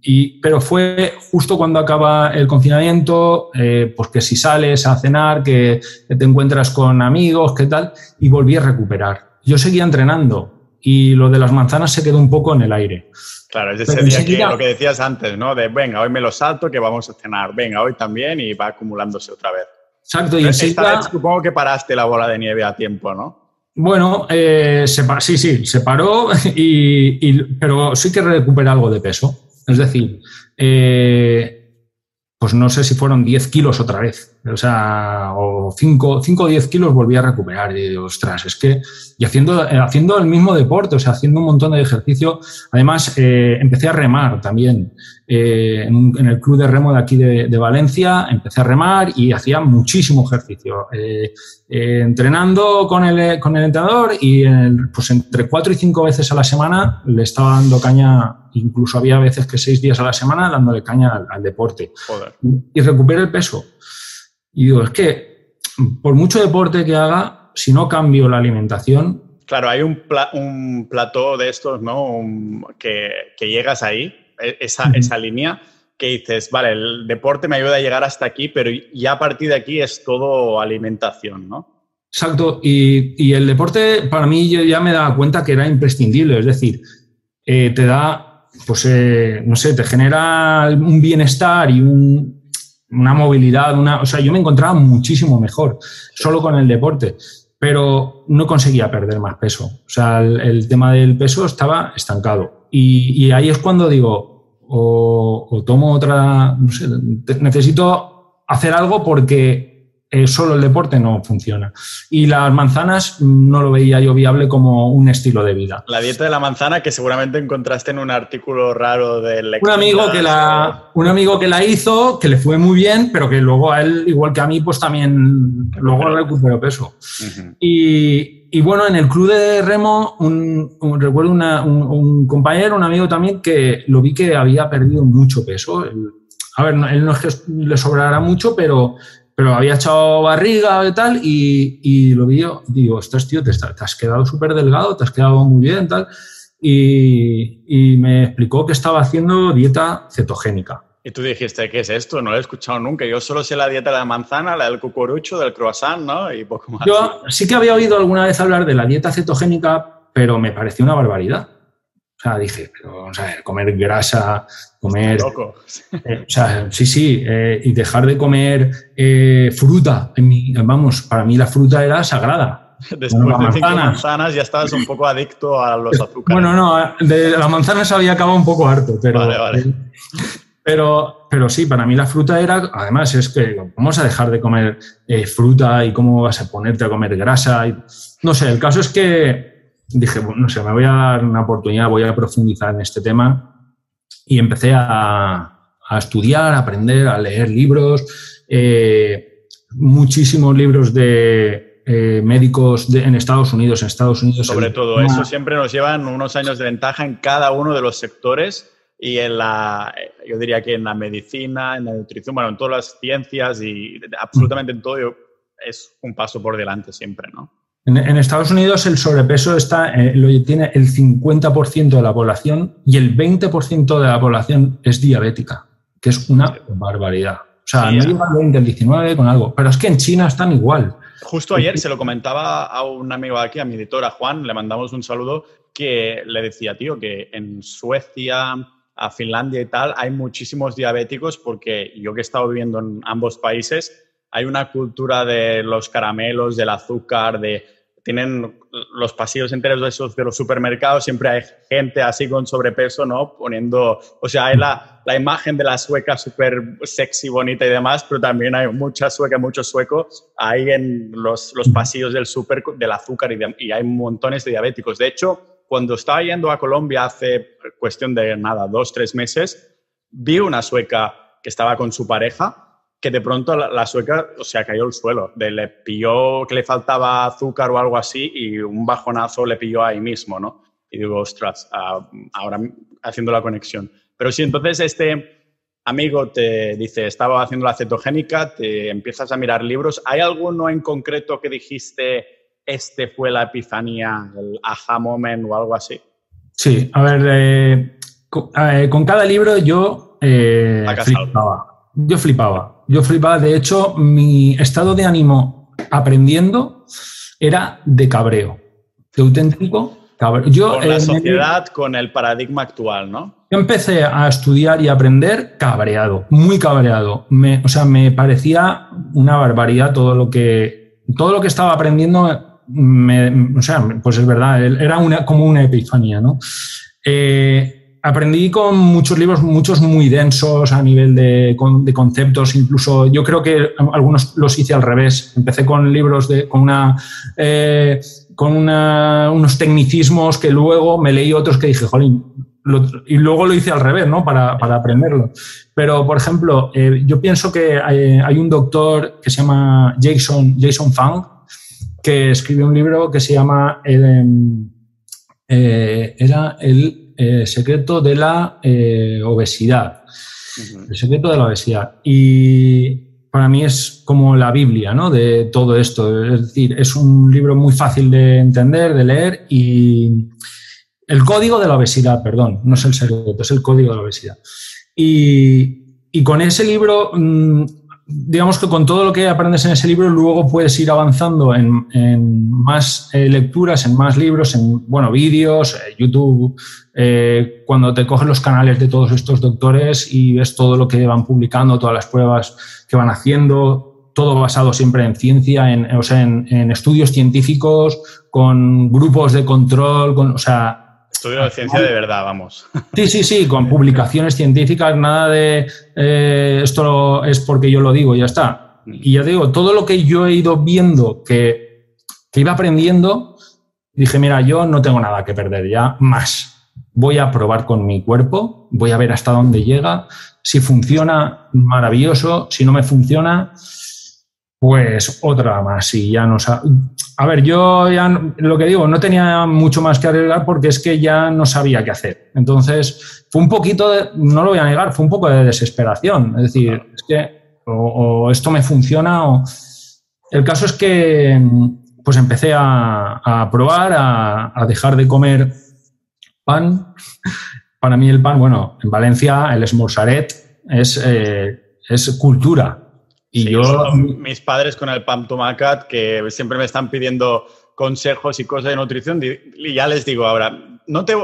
Y, pero fue justo cuando acaba el confinamiento, eh, pues que si sales a cenar, que te encuentras con amigos, qué tal, y volví a recuperar. Yo seguía entrenando, y lo de las manzanas se quedó un poco en el aire. Claro, es ese día que lo que decías antes, ¿no? De venga, hoy me lo salto, que vamos a cenar, venga, hoy también y va acumulándose otra vez. Exacto, y enseguida... supongo que paraste la bola de nieve a tiempo, ¿no? Bueno, eh, sí, sí, se paró, y, pero sí que recupera algo de peso. Es decir, eh, pues no sé si fueron 10 kilos otra vez, o sea, o 5 o 10 kilos volví a recuperar. Y ostras, es que, y haciendo, eh, haciendo el mismo deporte, o sea, haciendo un montón de ejercicio. Además, eh, empecé a remar también. Eh, en, el club de remo de aquí de, Valencia, empecé a remar y hacía muchísimo ejercicio. entrenando con el, con el entrenador y pues entre 4 y 5 veces a la semana le estaba dando caña incluso había veces que seis días a la semana dándole caña al, deporte. Y recupera el peso. Y digo, es que por mucho deporte que haga, si no cambio la alimentación... Claro, hay un, un plató de estos, ¿no? que, llegas ahí, esa, esa línea que dices, vale, el deporte me ayuda a llegar hasta aquí, pero ya a partir de aquí es todo alimentación, ¿no? Exacto, y, y el deporte para mí yo ya me daba cuenta que era imprescindible, es decir, eh, te da pues, eh, no sé, te genera un bienestar y una movilidad, una, o sea, yo me encontraba muchísimo mejor solo con el deporte, pero no conseguía perder más peso. O sea, el, tema del peso estaba estancado. Y, ahí es cuando digo, o, tomo otra, no sé, necesito hacer algo porque eh, solo el deporte no funciona. Y las manzanas no lo veía yo viable como un estilo de vida. La dieta de la manzana que seguramente encontraste en un artículo raro del un amigo que la Un amigo que la hizo, que le fue muy bien, pero que luego a él, igual que a mí, pues también luego recuperó peso. y, bueno, en el club de remo, un, recuerdo un, compañero, un amigo también, que lo vi que había perdido mucho peso. a ver, él no es que le sobrara mucho, pero pero había echado barriga y tal, y, lo vi yo, digo, estás tío, te, has quedado súper delgado, te has quedado muy bien, tal, y, me explicó que estaba haciendo dieta cetogénica. Y tú dijiste, ¿qué es esto? No lo he escuchado nunca. Yo solo sé la dieta de la manzana, la del cucurucho, del croissant, ¿no? Y poco más. Yo sí que había oído alguna vez hablar de la dieta cetogénica, pero me pareció una barbaridad. O sea, dije, pero vamos a ver, comer grasa, comer... Loco. Eh, o sea, sí, sí, eh, y dejar de comer eh, fruta. vamos, para mí la fruta era sagrada. Después de cinco manzanas ya estabas un poco adicto a los azúcares. Bueno, no, de las manzanas había acabado un poco harto, pero... Vale, vale. Pero, pero sí, para mí la fruta era, además es que, ¿cómo vas a dejar de comer fruta y cómo vas a ponerte a comer grasa? Y, no sé, el caso es que dije, bueno, no sé, me voy a dar una oportunidad, voy a profundizar en este tema y empecé a, estudiar, a aprender, a leer libros, eh, muchísimos libros de eh, médicos en Estados Unidos, en Estados Unidos. Sobre todo, eso siempre nos llevan unos años de ventaja en cada uno de los sectores y en la, yo diría que en la medicina, en la nutrición, bueno, en todas las ciencias y absolutamente en todo es un paso por delante siempre, ¿no? En, Estados Unidos el sobrepeso está, eh, lo tiene el 50% de la población y el 20% de la población es diabética, que es una barbaridad. O sea, no llega al 20, el 19 con algo. Pero es que en China están igual. Justo ayer se lo comentaba a un amigo aquí, a mi editora Juan, le mandamos un saludo, que le decía, tío, que en Suecia, a Finlandia y tal, hay muchísimos diabéticos porque yo que he estado viviendo en ambos países, hay una cultura de los caramelos, del azúcar, de tienen los pasillos enteros de, esos, de los supermercados, siempre hay gente así con sobrepeso, ¿no? Poniendo, o sea, hay la, la imagen de la sueca súper sexy, bonita y demás, pero también hay mucha sueca, muchos suecos ahí en los, los pasillos del súper del azúcar y, y hay montones de diabéticos. De hecho, cuando estaba yendo a Colombia hace cuestión de nada, dos, tres meses, vi una sueca que estaba con su pareja que de pronto la, sueca, o sea, cayó al suelo. De, le pilló que le faltaba azúcar o algo así y un bajonazo le pilló ahí mismo, ¿no? Y digo, ostras, ah, ahora haciendo la conexión. Pero si entonces este amigo te dice, estaba haciendo la cetogénica, te empiezas a mirar libros, ¿hay alguno en concreto que dijiste, este fue la epifanía, el aha moment o algo así? Sí, a ver, eh, eh, con, cada libro yo eh, flipaba. Yo flipaba. Yo flipaba. De hecho, mi estado de ánimo aprendiendo era de cabreo, de auténtico Yo, con la eh, sociedad, con el paradigma actual, ¿no? Yo empecé a estudiar y aprender cabreado, muy cabreado. Me, o sea, me parecía una barbaridad todo lo que, todo lo que estaba aprendiendo. Me, o sea, pues es verdad, era una, como una epifanía, ¿no? Eh, aprendí con muchos libros, muchos muy densos a nivel de, conceptos, incluso yo creo que algunos los hice al revés. Empecé con libros de, con una... Eh, con unos tecnicismos que luego me leí otros que dije, jolín, y luego lo hice al revés, ¿no? Para, aprenderlo. Pero, por ejemplo, eh, yo pienso que hay, un doctor que se llama Jason, Jason Fung, que escribió un libro que se llama eh, era el eh, secreto de la eh, obesidad. El secreto de la obesidad. Y para mí es como la Biblia ¿no? de todo esto. Es decir, es un libro muy fácil de entender, de leer y el código de la obesidad, perdón, no es el secreto, es el código de la obesidad. Y, y con ese libro mm, digamos que con todo lo que aprendes en ese libro, luego puedes ir avanzando en, más eh, lecturas, en más libros, en bueno, vídeos, eh, YouTube, eh, cuando te coges los canales de todos estos doctores y ves todo lo que van publicando, todas las pruebas que van haciendo, todo basado siempre en ciencia, en, o sea, en, estudios científicos, con grupos de control, con, o sea, Estudio de ciencia de verdad, vamos. Sí, sí, sí, con publicaciones científicas, nada de eh, esto es porque yo lo digo, ya está. Y ya digo, todo lo que yo he ido viendo que, que iba aprendiendo, dije, mira, yo no tengo nada que perder ya más. Voy a probar con mi cuerpo, voy a ver hasta dónde llega. Si funciona, maravilloso. Si no me funciona, pues otra más y ya no A ver, yo ya lo que digo, no tenía mucho más que arreglar porque es que ya no sabía qué hacer. Entonces, fue un poquito, de, no lo voy a negar, fue un poco de desesperación. Es decir, es que o, esto me funciona o... El caso es que pues empecé a, probar, a, dejar de comer pan. Para mí el pan, bueno, en Valencia el esmorzaret es, eh, es cultura. Y yo... Mis padres con el pan tomacat, que siempre me están pidiendo consejos y cosas de nutrición, y ya les digo ahora, no te,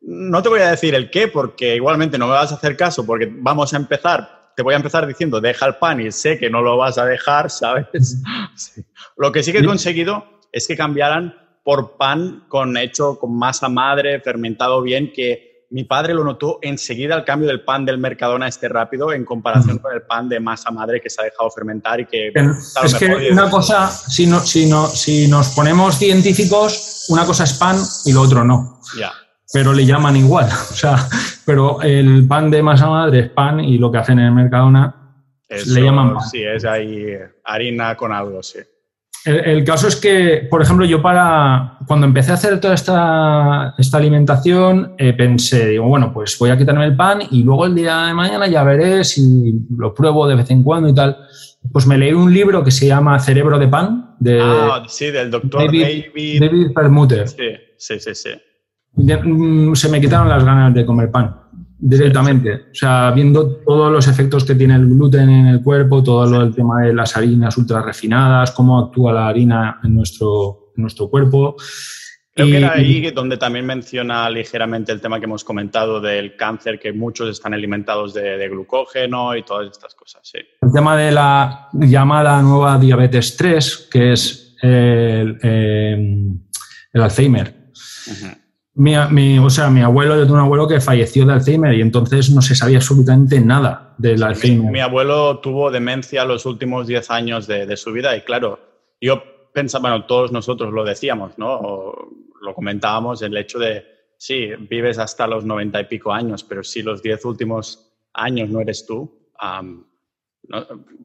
no te voy a decir el qué, porque igualmente no me vas a hacer caso, porque vamos a empezar, te voy a empezar diciendo, deja el pan y sé que no lo vas a dejar, ¿sabes? Lo que sí que he conseguido es que cambiaran por pan con hecho con masa madre, fermentado bien, que mi padre lo notó enseguida el cambio del pan del Mercadona este rápido en comparación con el pan de masa madre que se ha dejado fermentar y que... Es que una cosa, si, no, si, no, si nos ponemos científicos, una cosa es pan y lo otro no. Ya. Pero le llaman igual. O sea, pero el pan de masa madre es pan y lo que hacen en el Mercadona le llaman pan. Sí, es ahí harina con algo, sí. El, caso es que, por ejemplo, yo para cuando empecé a hacer toda esta, esta alimentación, eh, pensé, digo, bueno, pues voy a quitarme el pan y luego el día de mañana ya veré si lo pruebo de vez en cuando y tal. Pues me leí un libro que se llama Cerebro de Pan. De ah, sí, del doctor David, David, Permuter. Sí, sí, sí. sí. Mm, se me quitaron las ganas de comer pan directamente. O sea, viendo todos los efectos que tiene el gluten en el cuerpo, todo lo del tema de las harinas ultra refinadas, cómo actúa la harina en nuestro, nuestro cuerpo. Creo que era ahí donde también menciona ligeramente el tema que hemos comentado del cáncer, que muchos están alimentados de, glucógeno y todas estas cosas. Sí. El tema de la llamada nueva diabetes 3, que es el, eh, el Alzheimer. Mi, o sea, mi abuelo, yo tengo un abuelo que falleció de Alzheimer y entonces no se sabía absolutamente nada del Alzheimer. Mi, abuelo tuvo demencia los últimos 10 años de, su vida y claro, yo pensaba, bueno, todos nosotros lo decíamos, ¿no? lo comentábamos, el hecho de, sí, vives hasta los 90 y pico años, pero si los 10 últimos años no eres tú,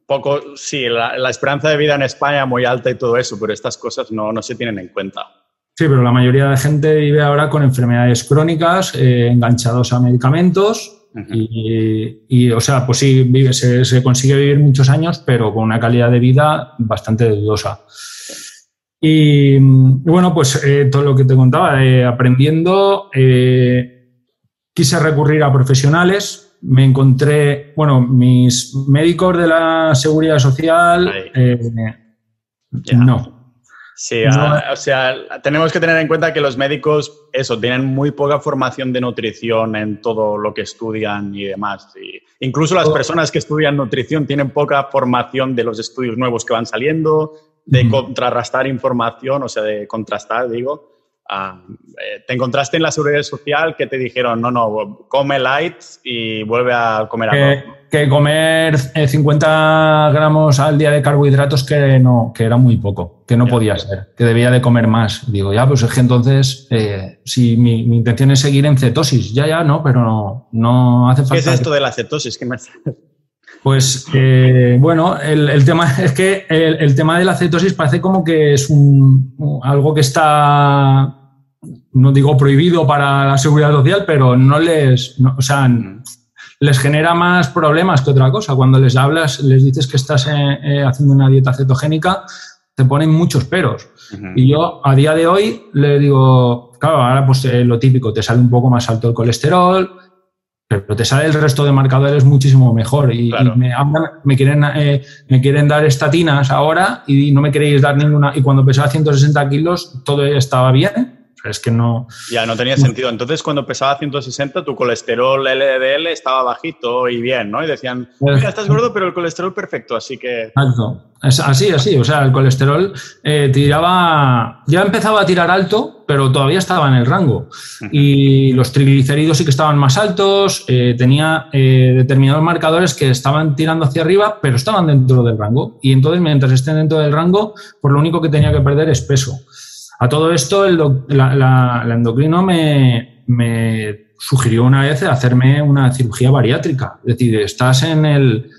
poco, sí, la, la, esperanza de vida en España muy alta y todo eso, pero estas cosas no, no se tienen en cuenta. Sí, pero la mayoría de gente vive ahora con enfermedades crónicas, eh, enganchados a medicamentos y, o sea, pues sí, vive, se, consigue vivir muchos años, pero con una calidad de vida bastante dudosa. Y, bueno, pues eh, todo lo que te contaba, eh, aprendiendo, quise recurrir a profesionales, me encontré, bueno, mis médicos de la seguridad social, no, Sí, o sea, tenemos que tener en cuenta que los médicos, eso, tienen muy poca formación de nutrición en todo lo que estudian y demás. incluso las personas que estudian nutrición tienen poca formación de los estudios nuevos que van saliendo, de contrarrestar información, o sea, de contrastar, digo. Ah, eh, te encontraste en la seguridad social que te dijeron, no, no, come light y vuelve a comer que, que comer 50 eh, gramos al día de carbohidratos que no, que era muy poco, que no podía ser, que debía de comer más. Digo, ya, pues es que entonces, eh, si mi, intención es seguir en cetosis, ya, ya, no, pero no, no hace falta. ¿Qué es esto de la cetosis? ¿Qué me... Pues eh, bueno, el, tema es que el, tema de la cetosis parece como que es un, algo que está, no digo prohibido para la seguridad social, pero no les, o sea, les genera más problemas que otra cosa. Cuando les hablas, les dices que estás eh, eh, haciendo una dieta cetogénica, te ponen muchos peros. Y yo a día de hoy le digo, claro, ahora pues lo típico, te sale un poco más alto el colesterol, pero te sale el resto de marcadores muchísimo mejor. Y, me, me, quieren, eh, me quieren dar estatinas ahora y no me queréis dar ninguna. Y cuando pesaba 160 kilos, todo estaba bien. Es que no. Ya, no tenía sentido. Entonces, cuando pesaba 160, tu colesterol LDL estaba bajito y bien, ¿no? Y decían, mira, estás gordo, pero el colesterol perfecto, así que. Exacto. Es así, así. O sea, el colesterol eh, tiraba. Ya empezaba a tirar alto, pero todavía estaba en el rango. Y los triglicéridos sí que estaban más altos, eh, tenía eh, determinados marcadores que estaban tirando hacia arriba, pero estaban dentro del rango. Y entonces, mientras estén dentro del rango, pues lo único que tenía que perder es peso. A todo esto, el la, endocrino me, sugirió una vez hacerme una cirugía bariátrica. Es decir, estás en el,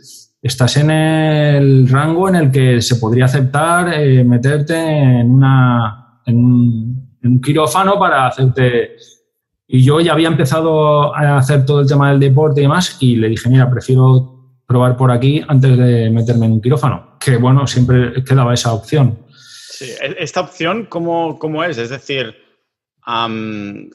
en el rango en el que se podría aceptar eh, meterte en, una, en un, quirófano para hacerte... Y yo ya había empezado a hacer todo el tema del deporte y demás y le dije, mira, prefiero probar por aquí antes de meterme en un quirófano. Que bueno, siempre quedaba esa opción. Sí, e-, esta opción, ¿cómo, cómo es? Es decir,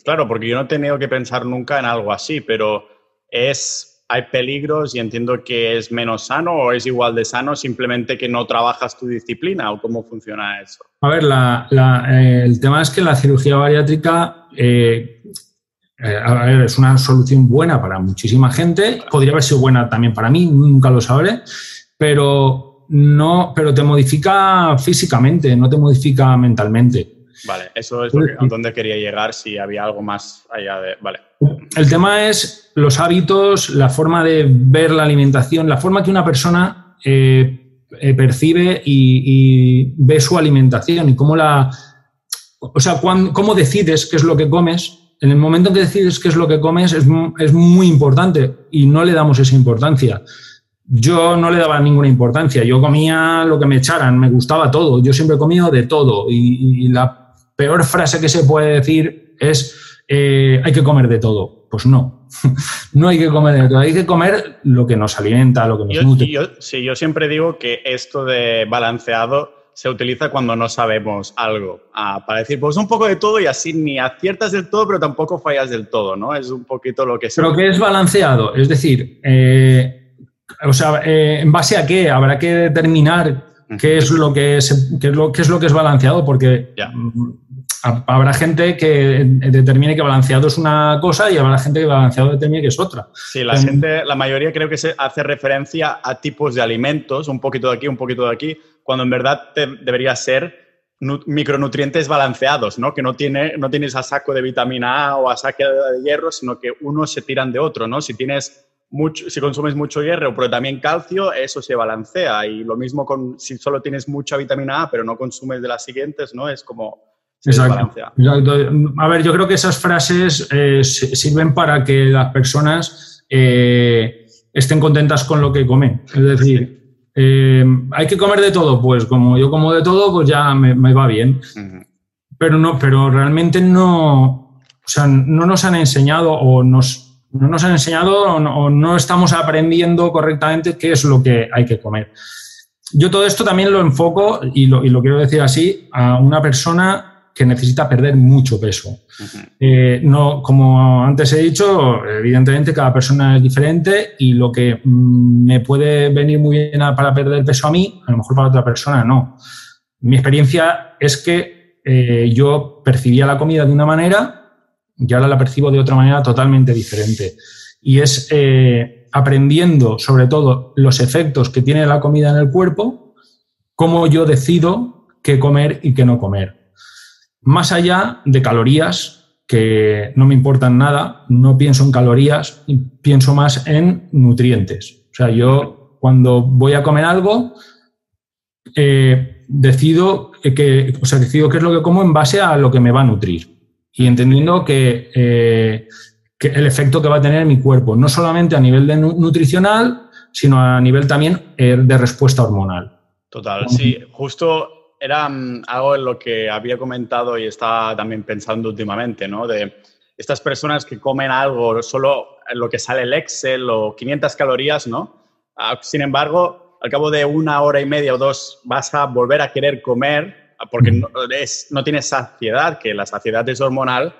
claro, porque yo no he tenido que pensar nunca en algo así, pero es, hay peligros y entiendo que es menos sano o es igual de sano simplemente que no trabajas tu disciplina o cómo funciona eso. A ver, eh, el tema es que la cirugía bariátrica eh, eh, es una solución buena para muchísima gente, podría haber sido buena también para mí, nunca lo sabré, pero no, pero te modifica físicamente, no te modifica mentalmente. Vale, eso es a donde quería llegar, si había algo más allá de... Vale. El tema es los hábitos, la forma de ver la alimentación, la forma que una persona eh, eh, percibe y, ve su alimentación y cómo la... O sea, cómo decides qué es lo que comes. En el momento en que decides qué es lo que comes es, es muy importante y no le damos esa importancia yo no le daba ninguna importancia. Yo comía lo que me echaran, me gustaba todo. Yo siempre he comido de todo. Y, la peor frase que se puede decir es eh, hay que comer de todo. Pues no, no hay que comer de todo. Hay que comer lo que nos alimenta, lo que nos nutre. sí, yo siempre digo que esto de balanceado se utiliza cuando no sabemos algo. Ah, para decir, pues un poco de todo y así ni aciertas del todo, pero tampoco fallas del todo, ¿no? Es un poquito lo que... Pero que es balanceado, es decir, eh, o sea, eh, ¿en base a qué? Habrá que determinar qué es lo que es, qué es, lo, qué es lo que es balanceado, porque mm, habrá gente que determine que balanceado es una cosa y habrá gente que balanceado determine que es otra. Sí, la gente, la mayoría creo que se hace referencia a tipos de alimentos, un poquito de aquí, un poquito de aquí, cuando en verdad debería ser micronutrientes balanceados, ¿no? Que no, tiene, no tienes a saco de vitamina A o a saco de hierro, sino que unos se tiran de otro, ¿no? Si tienes si consumes mucho hierro, pero también calcio, eso se balancea. Y lo mismo con si solo tienes mucha vitamina A, pero no consumes de las siguientes, ¿no? Es como... Exacto, A ver, yo creo que esas frases eh, sirven para que las personas eh, estén contentas con lo que comen. Es decir, eh, hay que comer de todo, pues como yo como de todo, pues ya me, va bien. Pero no, pero realmente no, o sea, no nos han enseñado o nos no nos han enseñado o no, estamos aprendiendo correctamente qué es lo que hay que comer. Yo todo esto también lo enfoco, y lo, quiero decir así, a una persona que necesita perder mucho peso. Eh, no, como antes he dicho, evidentemente cada persona es diferente y lo que mm, me puede venir muy bien para perder peso a mí, a lo mejor para otra persona no. mi experiencia es que eh, yo percibía la comida de una manera y ahora la percibo de otra manera totalmente diferente. Y es eh, aprendiendo sobre todo los efectos que tiene la comida en el cuerpo, cómo yo decido qué comer y qué no comer. Más allá de calorías, que no me importan nada, no pienso en calorías, pienso más en nutrientes. O sea, yo cuando voy a comer algo, eh, decido, que, decido qué es lo que como en base a lo que me va a nutrir y entendiendo que, eh, que el efecto que va a tener en mi cuerpo, no solamente a nivel de nutricional, sino a nivel también eh, de respuesta hormonal. Total, sí, justo era mm, algo en lo que había comentado y estaba también pensando últimamente, ¿no? De estas personas que comen algo solo en lo que sale el Excel o 500 calorías, ¿no? Ah, sin embargo, al cabo de una hora y media o dos vas a volver a querer comer porque no, es, no tienes saciedad, que la saciedad es hormonal,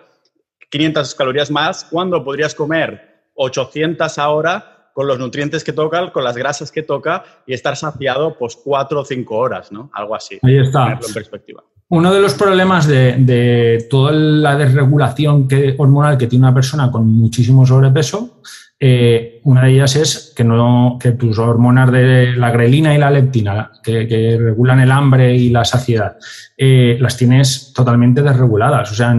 500 calorías más, ¿cuándo podrías comer 800 ahora con los nutrientes que toca, con las grasas que toca y estar saciado pues cuatro o cinco horas, ¿no? Algo así. Ahí está. en perspectiva. Uno de los problemas de, de, toda la desregulación que, hormonal que tiene una persona con muchísimo sobrepeso eh, una de ellas es que, no, que tus hormonas de la grelina y la leptina, que, regulan el hambre y la saciedad, eh, las tienes totalmente desreguladas. O sea,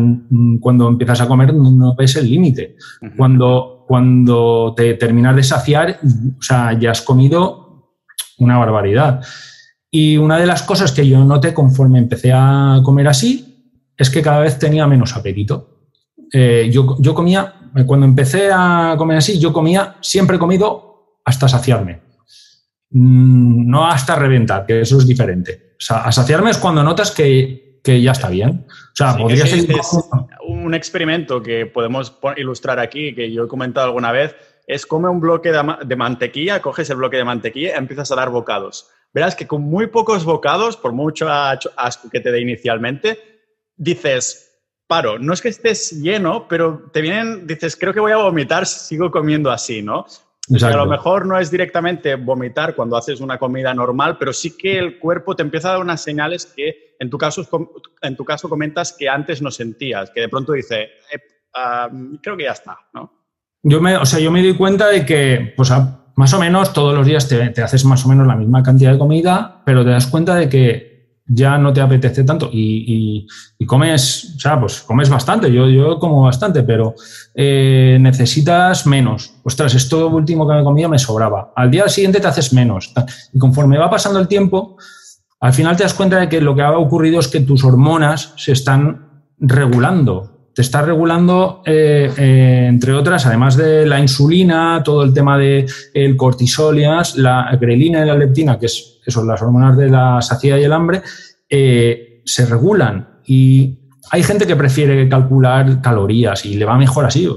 cuando empiezas a comer no ves el límite. Cuando, cuando te terminas de saciar, o sea, ya has comido una barbaridad. Y una de las cosas que yo noté conforme empecé a comer así es que cada vez tenía menos apetito. Eh, yo, yo comía cuando empecé a comer así, yo comía, siempre he comido hasta saciarme. Mm, no hasta reventar, que eso es diferente. O sea, a saciarme es cuando notas que, que ya está bien. O sea, podría ser... un experimento que podemos ilustrar aquí, que yo he comentado alguna vez, es come un bloque de, mantequilla, coges el bloque de mantequilla y empiezas a dar bocados. Verás que con muy pocos bocados, por mucho asco que te dé inicialmente, dices, paro. No es que estés lleno, pero te vienen, dices, creo que voy a vomitar si sigo comiendo así, ¿no? a lo mejor no es directamente vomitar cuando haces una comida normal, pero sí que el cuerpo te empieza a dar unas señales que en tu caso, en tu caso comentas que antes no sentías, que de pronto dice, eh, creo que ya está, ¿no? Yo me, o sea, yo me di cuenta de que, pues, más o menos todos los días te, te haces más o menos la misma cantidad de comida, pero te das cuenta de que ya no te apetece tanto y, comes, o sea, pues comes bastante, yo, yo como bastante, pero eh, necesitas menos. Ostras, esto último que me comía me sobraba. Al día siguiente te haces menos. Y conforme va pasando el tiempo, al final te das cuenta de que lo que ha ocurrido es que tus hormonas se están regulando. Te está regulando, eh, eh, entre otras, además de la insulina, todo el tema del el cortisol y la grelina y la leptina, que es que son las hormonas de la saciedad y el hambre, eh, se regulan. Y hay gente que prefiere calcular calorías y le va mejor así,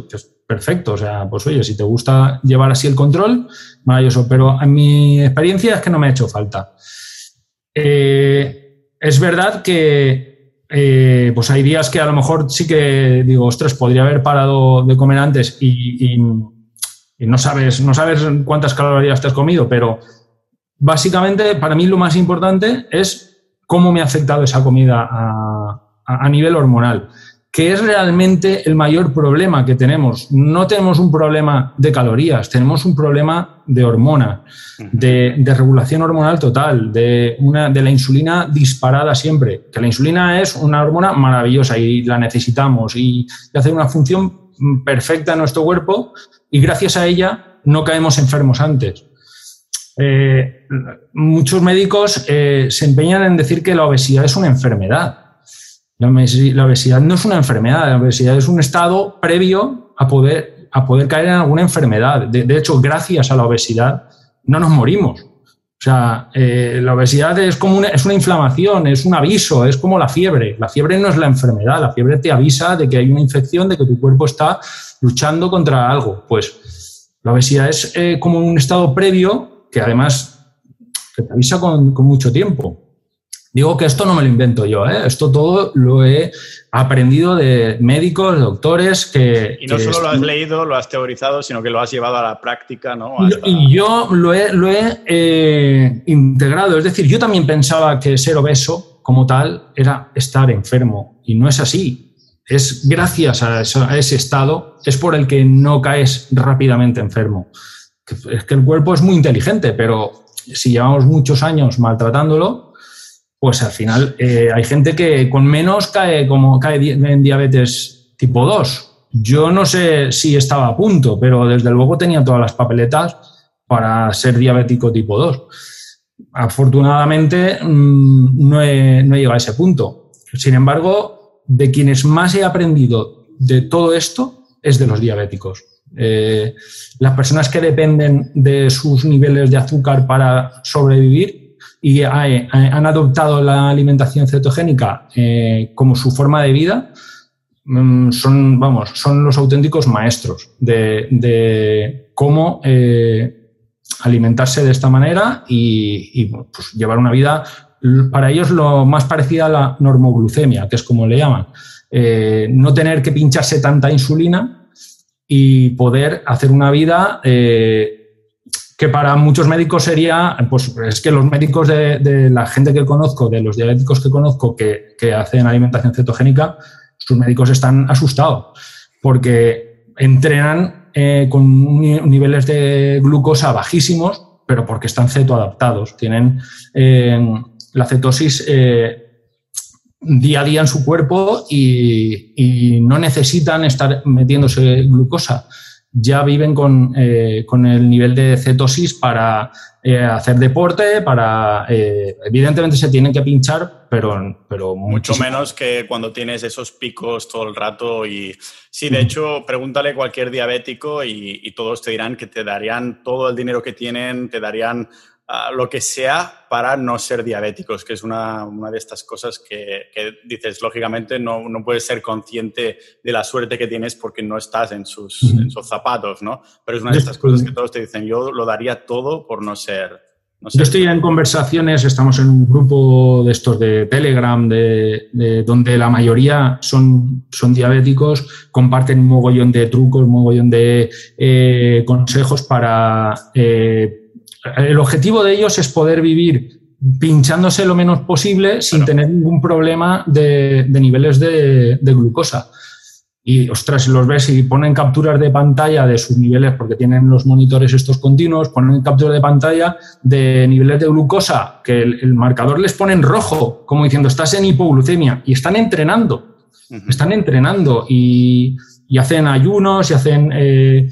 perfecto. O sea, pues oye, si te gusta llevar así el control, maravilloso. Pero en mi experiencia es que no me ha hecho falta. Eh, es verdad que eh, pues hay días que a lo mejor sí que digo, ostras, podría haber parado de comer antes y, y no, sabes, no sabes cuántas calorías te has comido, pero básicamente, para mí lo más importante es cómo me ha afectado esa comida a, nivel hormonal, que es realmente el mayor problema que tenemos. No tenemos un problema de calorías, tenemos un problema de hormona, de, regulación hormonal total, de, una, de la insulina disparada siempre. Que la insulina es una hormona maravillosa y la necesitamos y hace una función perfecta en nuestro cuerpo y gracias a ella no caemos enfermos antes. Eh, muchos médicos eh, se empeñan en decir que la obesidad es una enfermedad. La, obesidad no es una enfermedad, la obesidad es un estado previo a poder, a poder caer en alguna enfermedad. De, hecho, gracias a la obesidad no nos morimos. O sea, eh, la obesidad es como una, es una inflamación, es un aviso, es como la fiebre. La fiebre no es la enfermedad, la fiebre te avisa de que hay una infección, de que tu cuerpo está luchando contra algo. Pues la obesidad es como un estado previo que además te avisa con, mucho tiempo. Digo que esto no me lo invento yo, ¿eh? esto todo lo he aprendido de médicos, doctores que... Y no solo lo has leído, lo has teorizado, sino que lo has llevado a la práctica, ¿no? Y yo lo he, lo he eh, integrado, es decir, yo también pensaba que ser obeso como tal era estar enfermo. Y no es así. Es gracias a, ese estado, es por el que no caes rápidamente enfermo. Es que el cuerpo es muy inteligente, pero si llevamos muchos años maltratándolo, pues al final eh, hay gente que con menos cae como cae en diabetes tipo 2. Yo no sé si estaba a punto, pero desde luego tenía todas las papeletas para ser diabético tipo 2. Afortunadamente mm, no no he llegado a ese punto. Sin embargo, de quienes más he aprendido de todo esto es de los diabéticos. Eh, las personas que dependen de sus niveles de azúcar para sobrevivir y han adoptado la alimentación cetogénica eh, como su forma de vida, mm, son, vamos, son los auténticos maestros de, cómo eh, alimentarse de esta manera y, pues, llevar una vida, para ellos lo más parecida a la normoglucemia, que es como le llaman. no tener que pincharse tanta insulina y poder hacer una vida eh, que para muchos médicos sería, pues es que los médicos de, la gente que conozco, de los diabéticos que conozco que, hacen alimentación cetogénica, sus médicos están asustados porque entrenan eh, con niveles de glucosa bajísimos, pero porque están cetoadaptados. Tienen eh, la cetosis día a día en su cuerpo y, no necesitan estar metiéndose glucosa. Ya viven con, eh, el nivel de cetosis para eh, hacer deporte, para... Eh, evidentemente se tienen que pinchar, pero... pero Mucho menos que cuando tienes esos picos todo el rato y... Sí, de hecho, pregúntale a cualquier diabético y, y todos te dirán que te darían todo el dinero que tienen, te darían lo que sea para no ser diabéticos, que es una, una de estas cosas que, dices, lógicamente no, no, puedes ser consciente de la suerte que tienes porque no estás en sus, en sus zapatos, ¿no? Pero es una de estas cosas que todos te dicen, yo lo daría todo por no ser... yo estoy en conversaciones, estamos en un grupo de estos de Telegram, de, donde la mayoría son, son diabéticos, comparten un mogollón de trucos, un mogollón de eh, consejos para... Eh, el objetivo de ellos es poder vivir pinchándose lo menos posible sin tener ningún problema de, niveles de, glucosa. Y, ostras, si los ves y ponen capturas de pantalla de sus niveles, porque tienen los monitores estos continuos, ponen capturas de pantalla de niveles de glucosa, que el, marcador les pone en rojo, como diciendo, estás en hipoglucemia, y están entrenando, están entrenando y, hacen ayunos y hacen... Eh,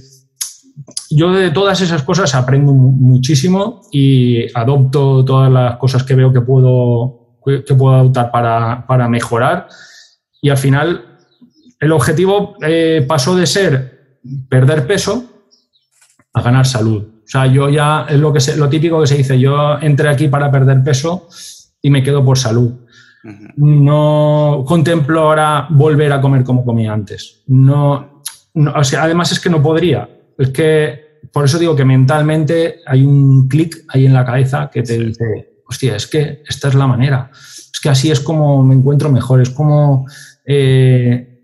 yo de todas esas cosas aprendo muchísimo y adopto todas las cosas que veo que puedo, que puedo adoptar para, mejorar. Y al final, el objetivo eh, pasó de ser perder peso a ganar salud. O sea, yo ya es lo, que lo típico que se dice, yo entré aquí para perder peso y me quedo por salud. No contemplo ahora volver a comer como comía antes. No, o sea, además es que no podría es que por eso digo que mentalmente hay un clic ahí en la cabeza que te dice, hostia, es que esta es la manera. Es que así es como me encuentro mejor, es como eh,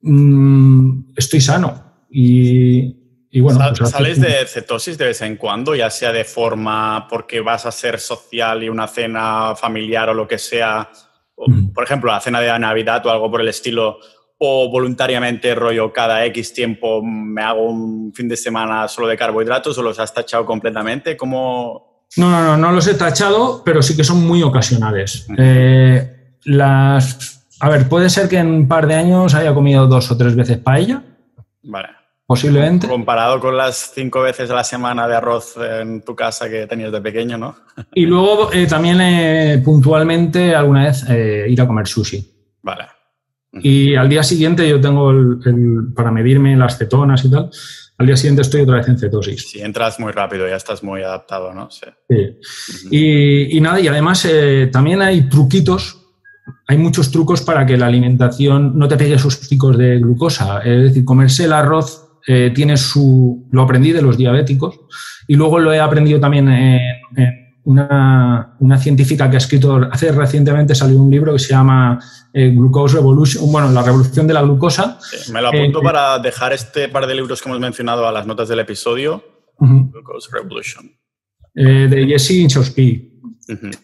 mm, estoy sano. Y, bueno. Pues ¿Sales de cetosis de vez en cuando, ya sea de forma porque vas a ser social y una cena familiar o lo que sea? Por ejemplo, la cena de Navidad o algo por el estilo o voluntariamente rollo cada X tiempo me hago un fin de semana solo de carbohidratos o los has tachado completamente? ¿Cómo...? No, no, no, no los he tachado, pero sí que son muy ocasionales. Eh, las, a ver, puede ser que en un par de años haya comido dos o tres veces paella. Vale. Posiblemente. Comparado con las cinco veces a la semana de arroz en tu casa que tenías de pequeño, ¿no? Y luego eh, también eh, puntualmente alguna vez ir a comer sushi. Vale. Y al día siguiente yo tengo el, para medirme las cetonas y tal, al día siguiente estoy otra vez en cetosis. Si entras muy rápido, ya estás muy adaptado, ¿no? Sí. y, nada, y además eh, también hay truquitos, hay muchos trucos para que la alimentación no te pegue esos picos de glucosa. Es decir, comerse el arroz eh, tiene su... Lo aprendí de los diabéticos y luego lo he aprendido también en una, una, científica que ha escrito, hace recientemente salió un libro que se llama eh, Glucose Revolution, bueno, la revolución de la glucosa. me lo apunto eh, para dejar este par de libros que hemos mencionado a las notas del episodio. Glucose Revolution. Eh, de Jesse Inchowski.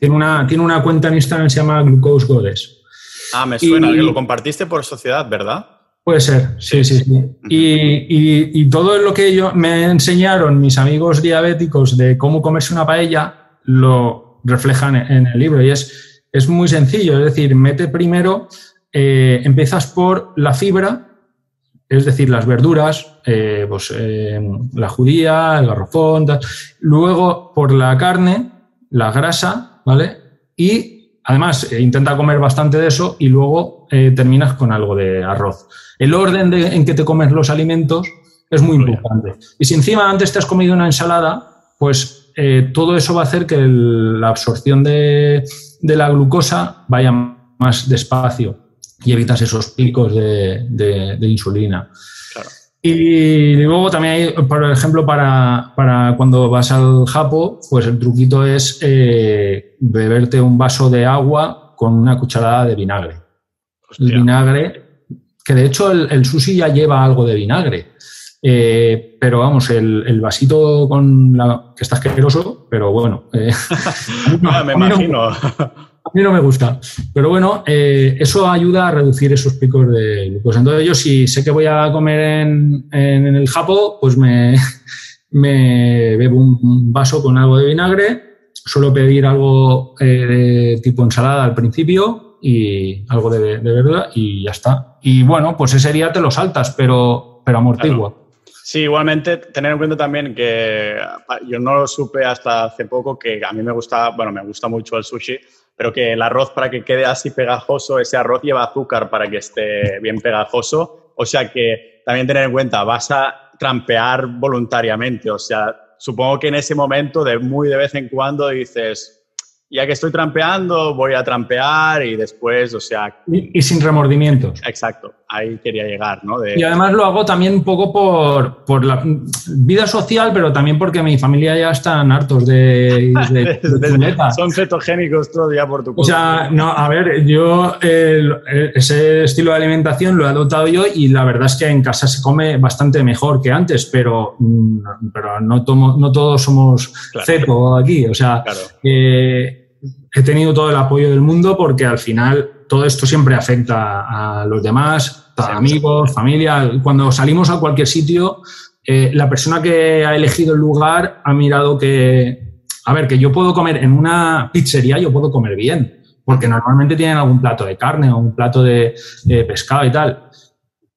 tiene, una, tiene una cuenta en Instagram que se llama Glucose Goddess. Ah, me suena, que lo compartiste por sociedad, ¿verdad? Puede ser, sí, sí, sí. Y, y, todo lo que yo, me enseñaron mis amigos diabéticos de cómo comerse una paella lo reflejan en el libro y es, es muy sencillo, es decir, mete primero, eh, empiezas por la fibra, es decir, las verduras, eh, pues eh, la judía, el garrofón, luego por la carne, la grasa, ¿vale? Y además intenta comer bastante de eso y luego terminas con algo de arroz. El orden en que te comes los alimentos es muy importante. Y si encima antes te has comido una ensalada, pues eh, todo eso va a hacer que la absorción de, la glucosa vaya más despacio y evitas esos picos de, insulina. Y luego también hay, por ejemplo, para, cuando vas al japo, pues el truquito es eh, beberte un vaso de agua con una cucharada de vinagre. El vinagre que de hecho el, sushi ya lleva algo de vinagre. Eh, pero vamos, el, vasito con la. que está asqueroso, pero bueno. Eh, no, me imagino. a mí no me gusta. Pero bueno, eh, eso ayuda a reducir esos picos de glucosa. Entonces, yo si sé que voy a comer en, en el japo, pues me, me, bebo un vaso con algo de vinagre. Suelo pedir algo de tipo ensalada al principio y algo de, verdura y ya está. Y bueno, pues ese día te lo saltas, pero, pero amortigua. Sí, igualmente tener en cuenta también que yo no lo supe hasta hace poco que a mí me gusta, bueno, me gusta mucho el sushi, pero que el arroz para que quede así pegajoso, ese arroz lleva azúcar para que esté bien pegajoso. O sea que también tener en cuenta, vas a trampear voluntariamente. O sea, supongo que en ese momento de muy de vez en cuando dices, ya que estoy trampeando, voy a trampear y después, o sea... Y, sin remordimientos. Exacto, ahí quería llegar, ¿no? Y además lo hago también un poco por, por, la vida social, pero también porque mi familia ya están hartos de... Son cetogénicos todo ya por tu culpa. O sea, no, a ver, yo ese estilo de alimentación lo he adoptado yo y la verdad es que en casa se come bastante mejor que antes, pero, mm, pero no, tomo, no todos somos ceto aquí, o sea... Claro. Eh, he tenido todo el apoyo del mundo porque al final todo esto siempre afecta a los demás, a amigos, familia. Cuando salimos a cualquier sitio, eh, la persona que ha elegido el lugar ha mirado que, a ver, que yo puedo comer en una pizzería, yo puedo comer bien, porque normalmente tienen algún plato de carne o un plato de, pescado y tal.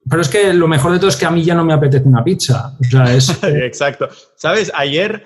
Pero es que lo mejor de todo es que a mí ya no me apetece una pizza. Exacto. ¿Sabes? Ayer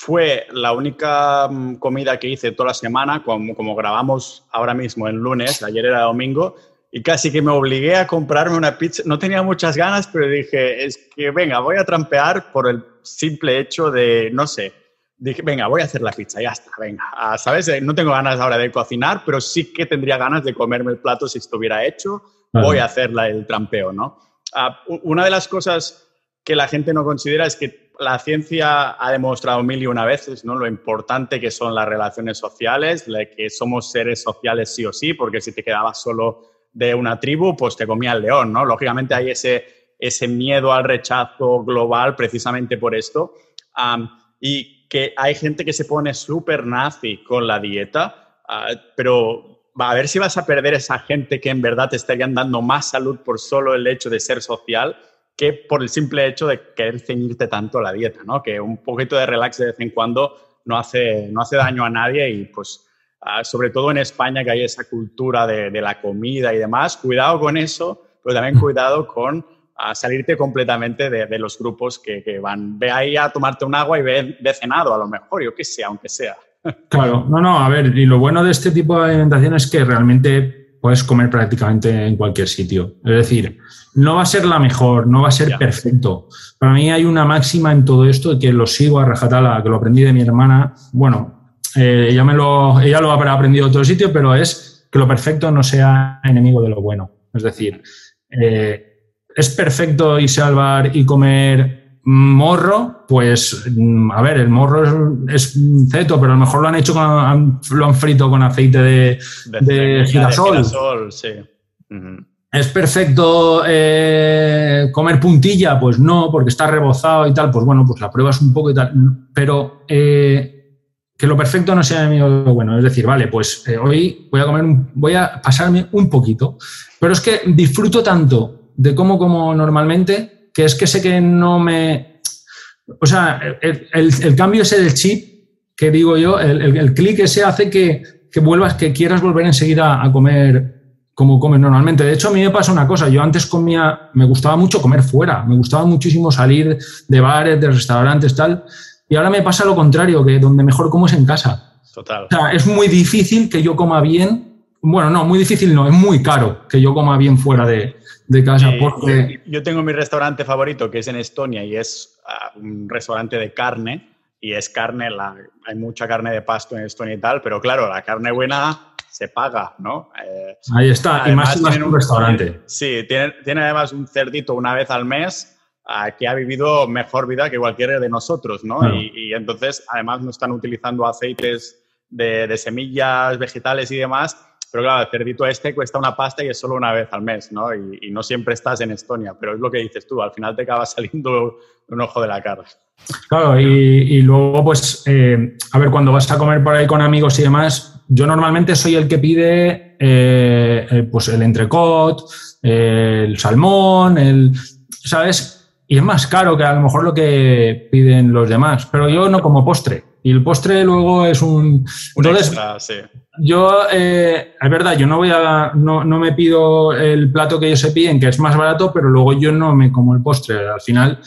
fue la única mm, comida que hice toda la semana, como, como grabamos ahora mismo en lunes, ayer era domingo, y casi que me obligué a comprarme una pizza. No tenía muchas ganas, pero dije, es que venga, voy a trampear por el simple hecho de, no sé, dije, venga, voy a hacer la pizza, ya está, venga. Ah, ¿Sabes? Eh, no tengo ganas ahora de cocinar, pero sí que tendría ganas de comerme el plato si estuviera hecho. Voy a hacer el trampeo, ¿no? Ah, una de las cosas que la gente no considera es que la ciencia ha demostrado mil y una veces ¿no? lo importante que son las relaciones sociales, que somos seres sociales sí o sí, porque si te quedabas solo de una tribu, pues te comía el león, ¿no? Lógicamente hay ese, ese miedo al rechazo global precisamente por esto. y que hay gente que se pone súper nazi con la dieta, ah, pero a ver si vas a perder esa gente que en verdad te estarían dando más salud por solo el hecho de ser social que por el simple hecho de querer ceñirte tanto a la dieta, ¿no? Que un poquito de relax de vez en cuando no hace, no hace daño a nadie y pues ah, sobre todo en España que hay esa cultura de, la comida y demás, cuidado con eso, pero también cuidado con ah, salirte completamente de, los grupos que, van, ve ahí a tomarte un agua y ve, ve cenado a lo mejor, yo qué sé, aunque sea. Claro, no, no, a ver, y lo bueno de este tipo de alimentación es que realmente puedes comer prácticamente en cualquier sitio. Es decir, no va a ser la mejor, no va a ser perfecto. Para mí hay una máxima en todo esto que lo sigo a rajatala, que lo aprendí de mi hermana. Bueno, eh, ella, me lo, ella lo habrá aprendido en otro sitio, pero es que lo perfecto no sea enemigo de lo bueno. Es decir, eh, es perfecto irse al bar y comer morro, pues mm, a ver, el morro es, es ceto, pero a lo mejor lo han hecho con, lo han frito con aceite de, de, girasol. sí. ¿Es perfecto eh, comer puntilla? Pues no, porque está rebozado y tal. Pues bueno, pues la pruebas un poco y tal. Pero eh, que lo perfecto no sea lo bueno. Es decir, vale, pues eh, hoy voy a comer, voy a pasarme un poquito, pero es que disfruto tanto de cómo como normalmente que es que sé que no me... O sea, el, el, cambio ese del chip, que digo yo, el, el clic ese hace que, que, vuelvas, que quieras volver enseguida a comer como comes normalmente. De hecho, a mí me pasa una cosa, yo antes comía, me gustaba mucho comer fuera, me gustaba muchísimo salir de bares, de restaurantes, tal, y ahora me pasa lo contrario, que donde mejor como es en casa. Total. O sea, es muy difícil que yo coma bien. Bueno, no, muy difícil no, es muy caro que yo coma bien fuera de, casa. porque... Yo tengo mi restaurante favorito, que es en Estonia, y es ah, un restaurante de carne. Y es carne, la, hay mucha carne de pasto en Estonia y tal, pero claro, la carne buena se paga, ¿no? Eh, Ahí está, y más en un restaurante. Sí, tiene, tiene además un cerdito una vez al mes que ha vivido mejor vida que cualquiera de nosotros, ¿no? Y, entonces, además, no están utilizando aceites de, semillas, vegetales y demás, pero claro, el cerdito este cuesta una pasta y es solo una vez al mes, ¿no? Y, no siempre estás en Estonia, pero es lo que dices tú, al final te acaba saliendo un ojo de la cara. Claro, y, luego, pues, eh, a ver, cuando vas a comer por ahí con amigos y demás, yo normalmente soy el que pide eh, eh, pues el entrecot, el salmón, el, ¿sabes? y es más caro que a lo mejor lo que piden los demás, pero yo no como postre. Y el postre luego es un... Entonces, yo, eh, es verdad, yo no voy a, no, no, me pido el plato que ellos se piden, que es más barato, pero luego yo no me como el postre. Al final,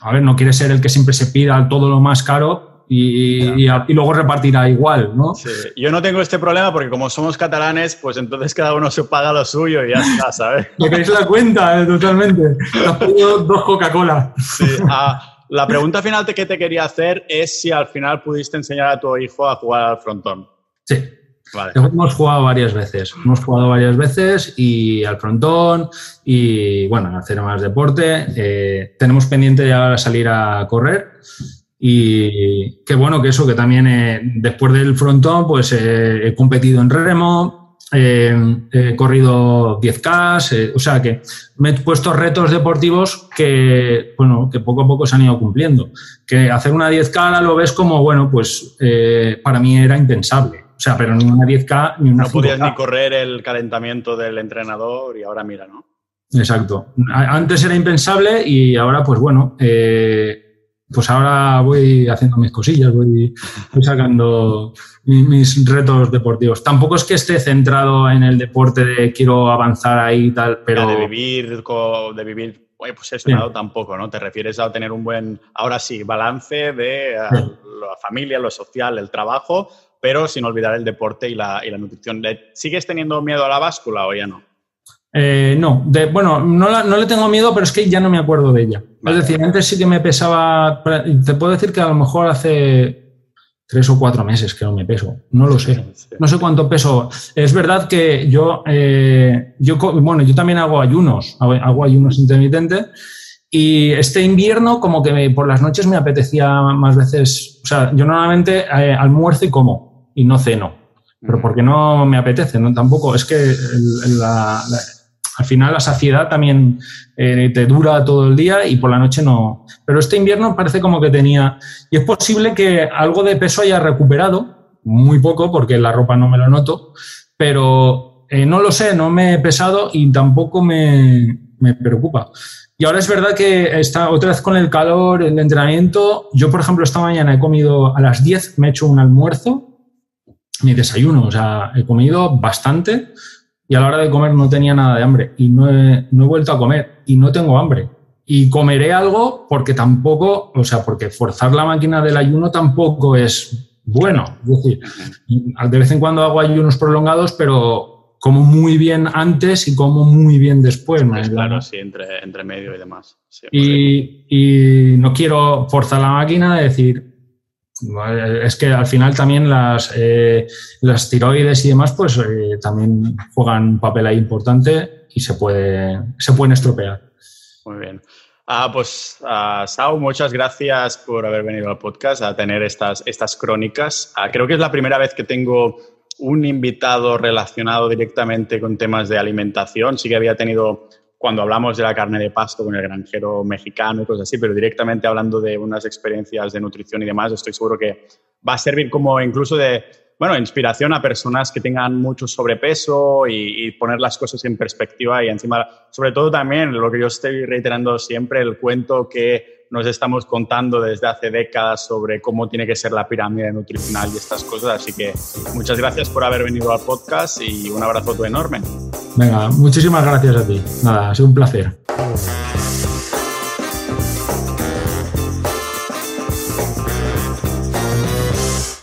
a ver, no quiere ser el que siempre se pida todo lo más caro, y, luego repartirá igual, ¿no? Sí. Yo no tengo este problema porque como somos catalanes, pues entonces cada uno se paga lo suyo y ya está, ¿sabes? Me queréis la cuenta, eh, totalmente. Has pedido dos Coca-Cola. Sí. Ah, la pregunta final que te quería hacer es si al final pudiste enseñar a tu hijo a jugar al frontón. Sí. Vale. Hemos jugado varias veces, hemos jugado varias veces y al frontón y bueno, hacer más deporte. Eh, tenemos pendiente ya salir a correr y qué bueno que eso, que también eh, después del frontón, pues eh, he competido en remo, he corrido 10K, eh, o sea que me he puesto retos deportivos que, bueno, que poco a poco se han ido cumpliendo. Que hacer una 10K lo ves como, bueno, pues para mí era impensable. O sea, pero ni una 10K ni una No podías ni correr el calentamiento del entrenador y ahora mira, ¿no? Exacto. Antes era impensable y ahora, pues bueno, eh, pues ahora voy haciendo mis cosillas, voy, sacando mis, retos deportivos. Tampoco es que esté centrado en el deporte de quiero avanzar ahí y tal, pero... de vivir, de vivir pues eso lado tampoco, ¿no? Te refieres a tener un buen, ahora sí, balance de la familia, lo social, el trabajo, pero sin olvidar el deporte y la, y la nutrición. ¿Sigues teniendo miedo a la báscula o ya no? Eh, no, de, bueno, no, no, le tengo miedo, pero es que ya no me acuerdo de ella. Es decir, antes sí que me pesaba, te puedo decir que a lo mejor hace tres o cuatro meses que no me peso, no lo sé, no sé cuánto peso. Es verdad que yo, eh, yo bueno, yo también hago ayunos, hago ayunos intermitentes y este invierno como que por las noches me apetecía más veces, o sea, yo normalmente eh, almuerzo y como y no ceno, pero porque no me apetece, ¿no? Tampoco, es que la al final la saciedad también eh, te dura todo el día y por la noche no. Pero este invierno parece como que tenía... Y es posible que algo de peso haya recuperado, muy poco porque la ropa no me lo noto, pero eh, no lo sé, no me he pesado y tampoco me, me preocupa. Y ahora es verdad que está otra vez con el calor, el entrenamiento. Yo, por ejemplo, esta mañana he comido a las 10, me he hecho un almuerzo, mi desayuno, o sea, he comido bastante y a la hora de comer no tenía nada de hambre y no he, no he vuelto a comer y no tengo hambre. Y comeré algo porque tampoco, o sea, porque forzar la máquina del ayuno tampoco es bueno. Es decir, de vez en cuando hago ayunos prolongados, pero como muy bien antes y como muy bien después. claro, sí, entre, entre medio y demás. y, y, no quiero forzar la máquina de decir, es que al final también las, eh, las tiroides y demás, pues eh, también juegan un papel ahí importante y se, puede, se pueden estropear. Muy bien. Ah, pues, uh, Sau, muchas gracias por haber venido al podcast a tener estas, estas crónicas. Ah, creo que es la primera vez que tengo un invitado relacionado directamente con temas de alimentación. Sí que había tenido cuando hablamos de la carne de pasto con el granjero mexicano y cosas así, pero directamente hablando de unas experiencias de nutrición y demás, estoy seguro que va a servir como incluso de, bueno, inspiración a personas que tengan mucho sobrepeso y, poner las cosas en perspectiva y encima, sobre todo también lo que yo estoy reiterando siempre, el cuento que nos estamos contando desde hace décadas sobre cómo tiene que ser la pirámide nutricional y estas cosas. Así que muchas gracias por haber venido al podcast y un abrazo enorme. Venga, muchísimas gracias a ti. Nada, ha sido un placer.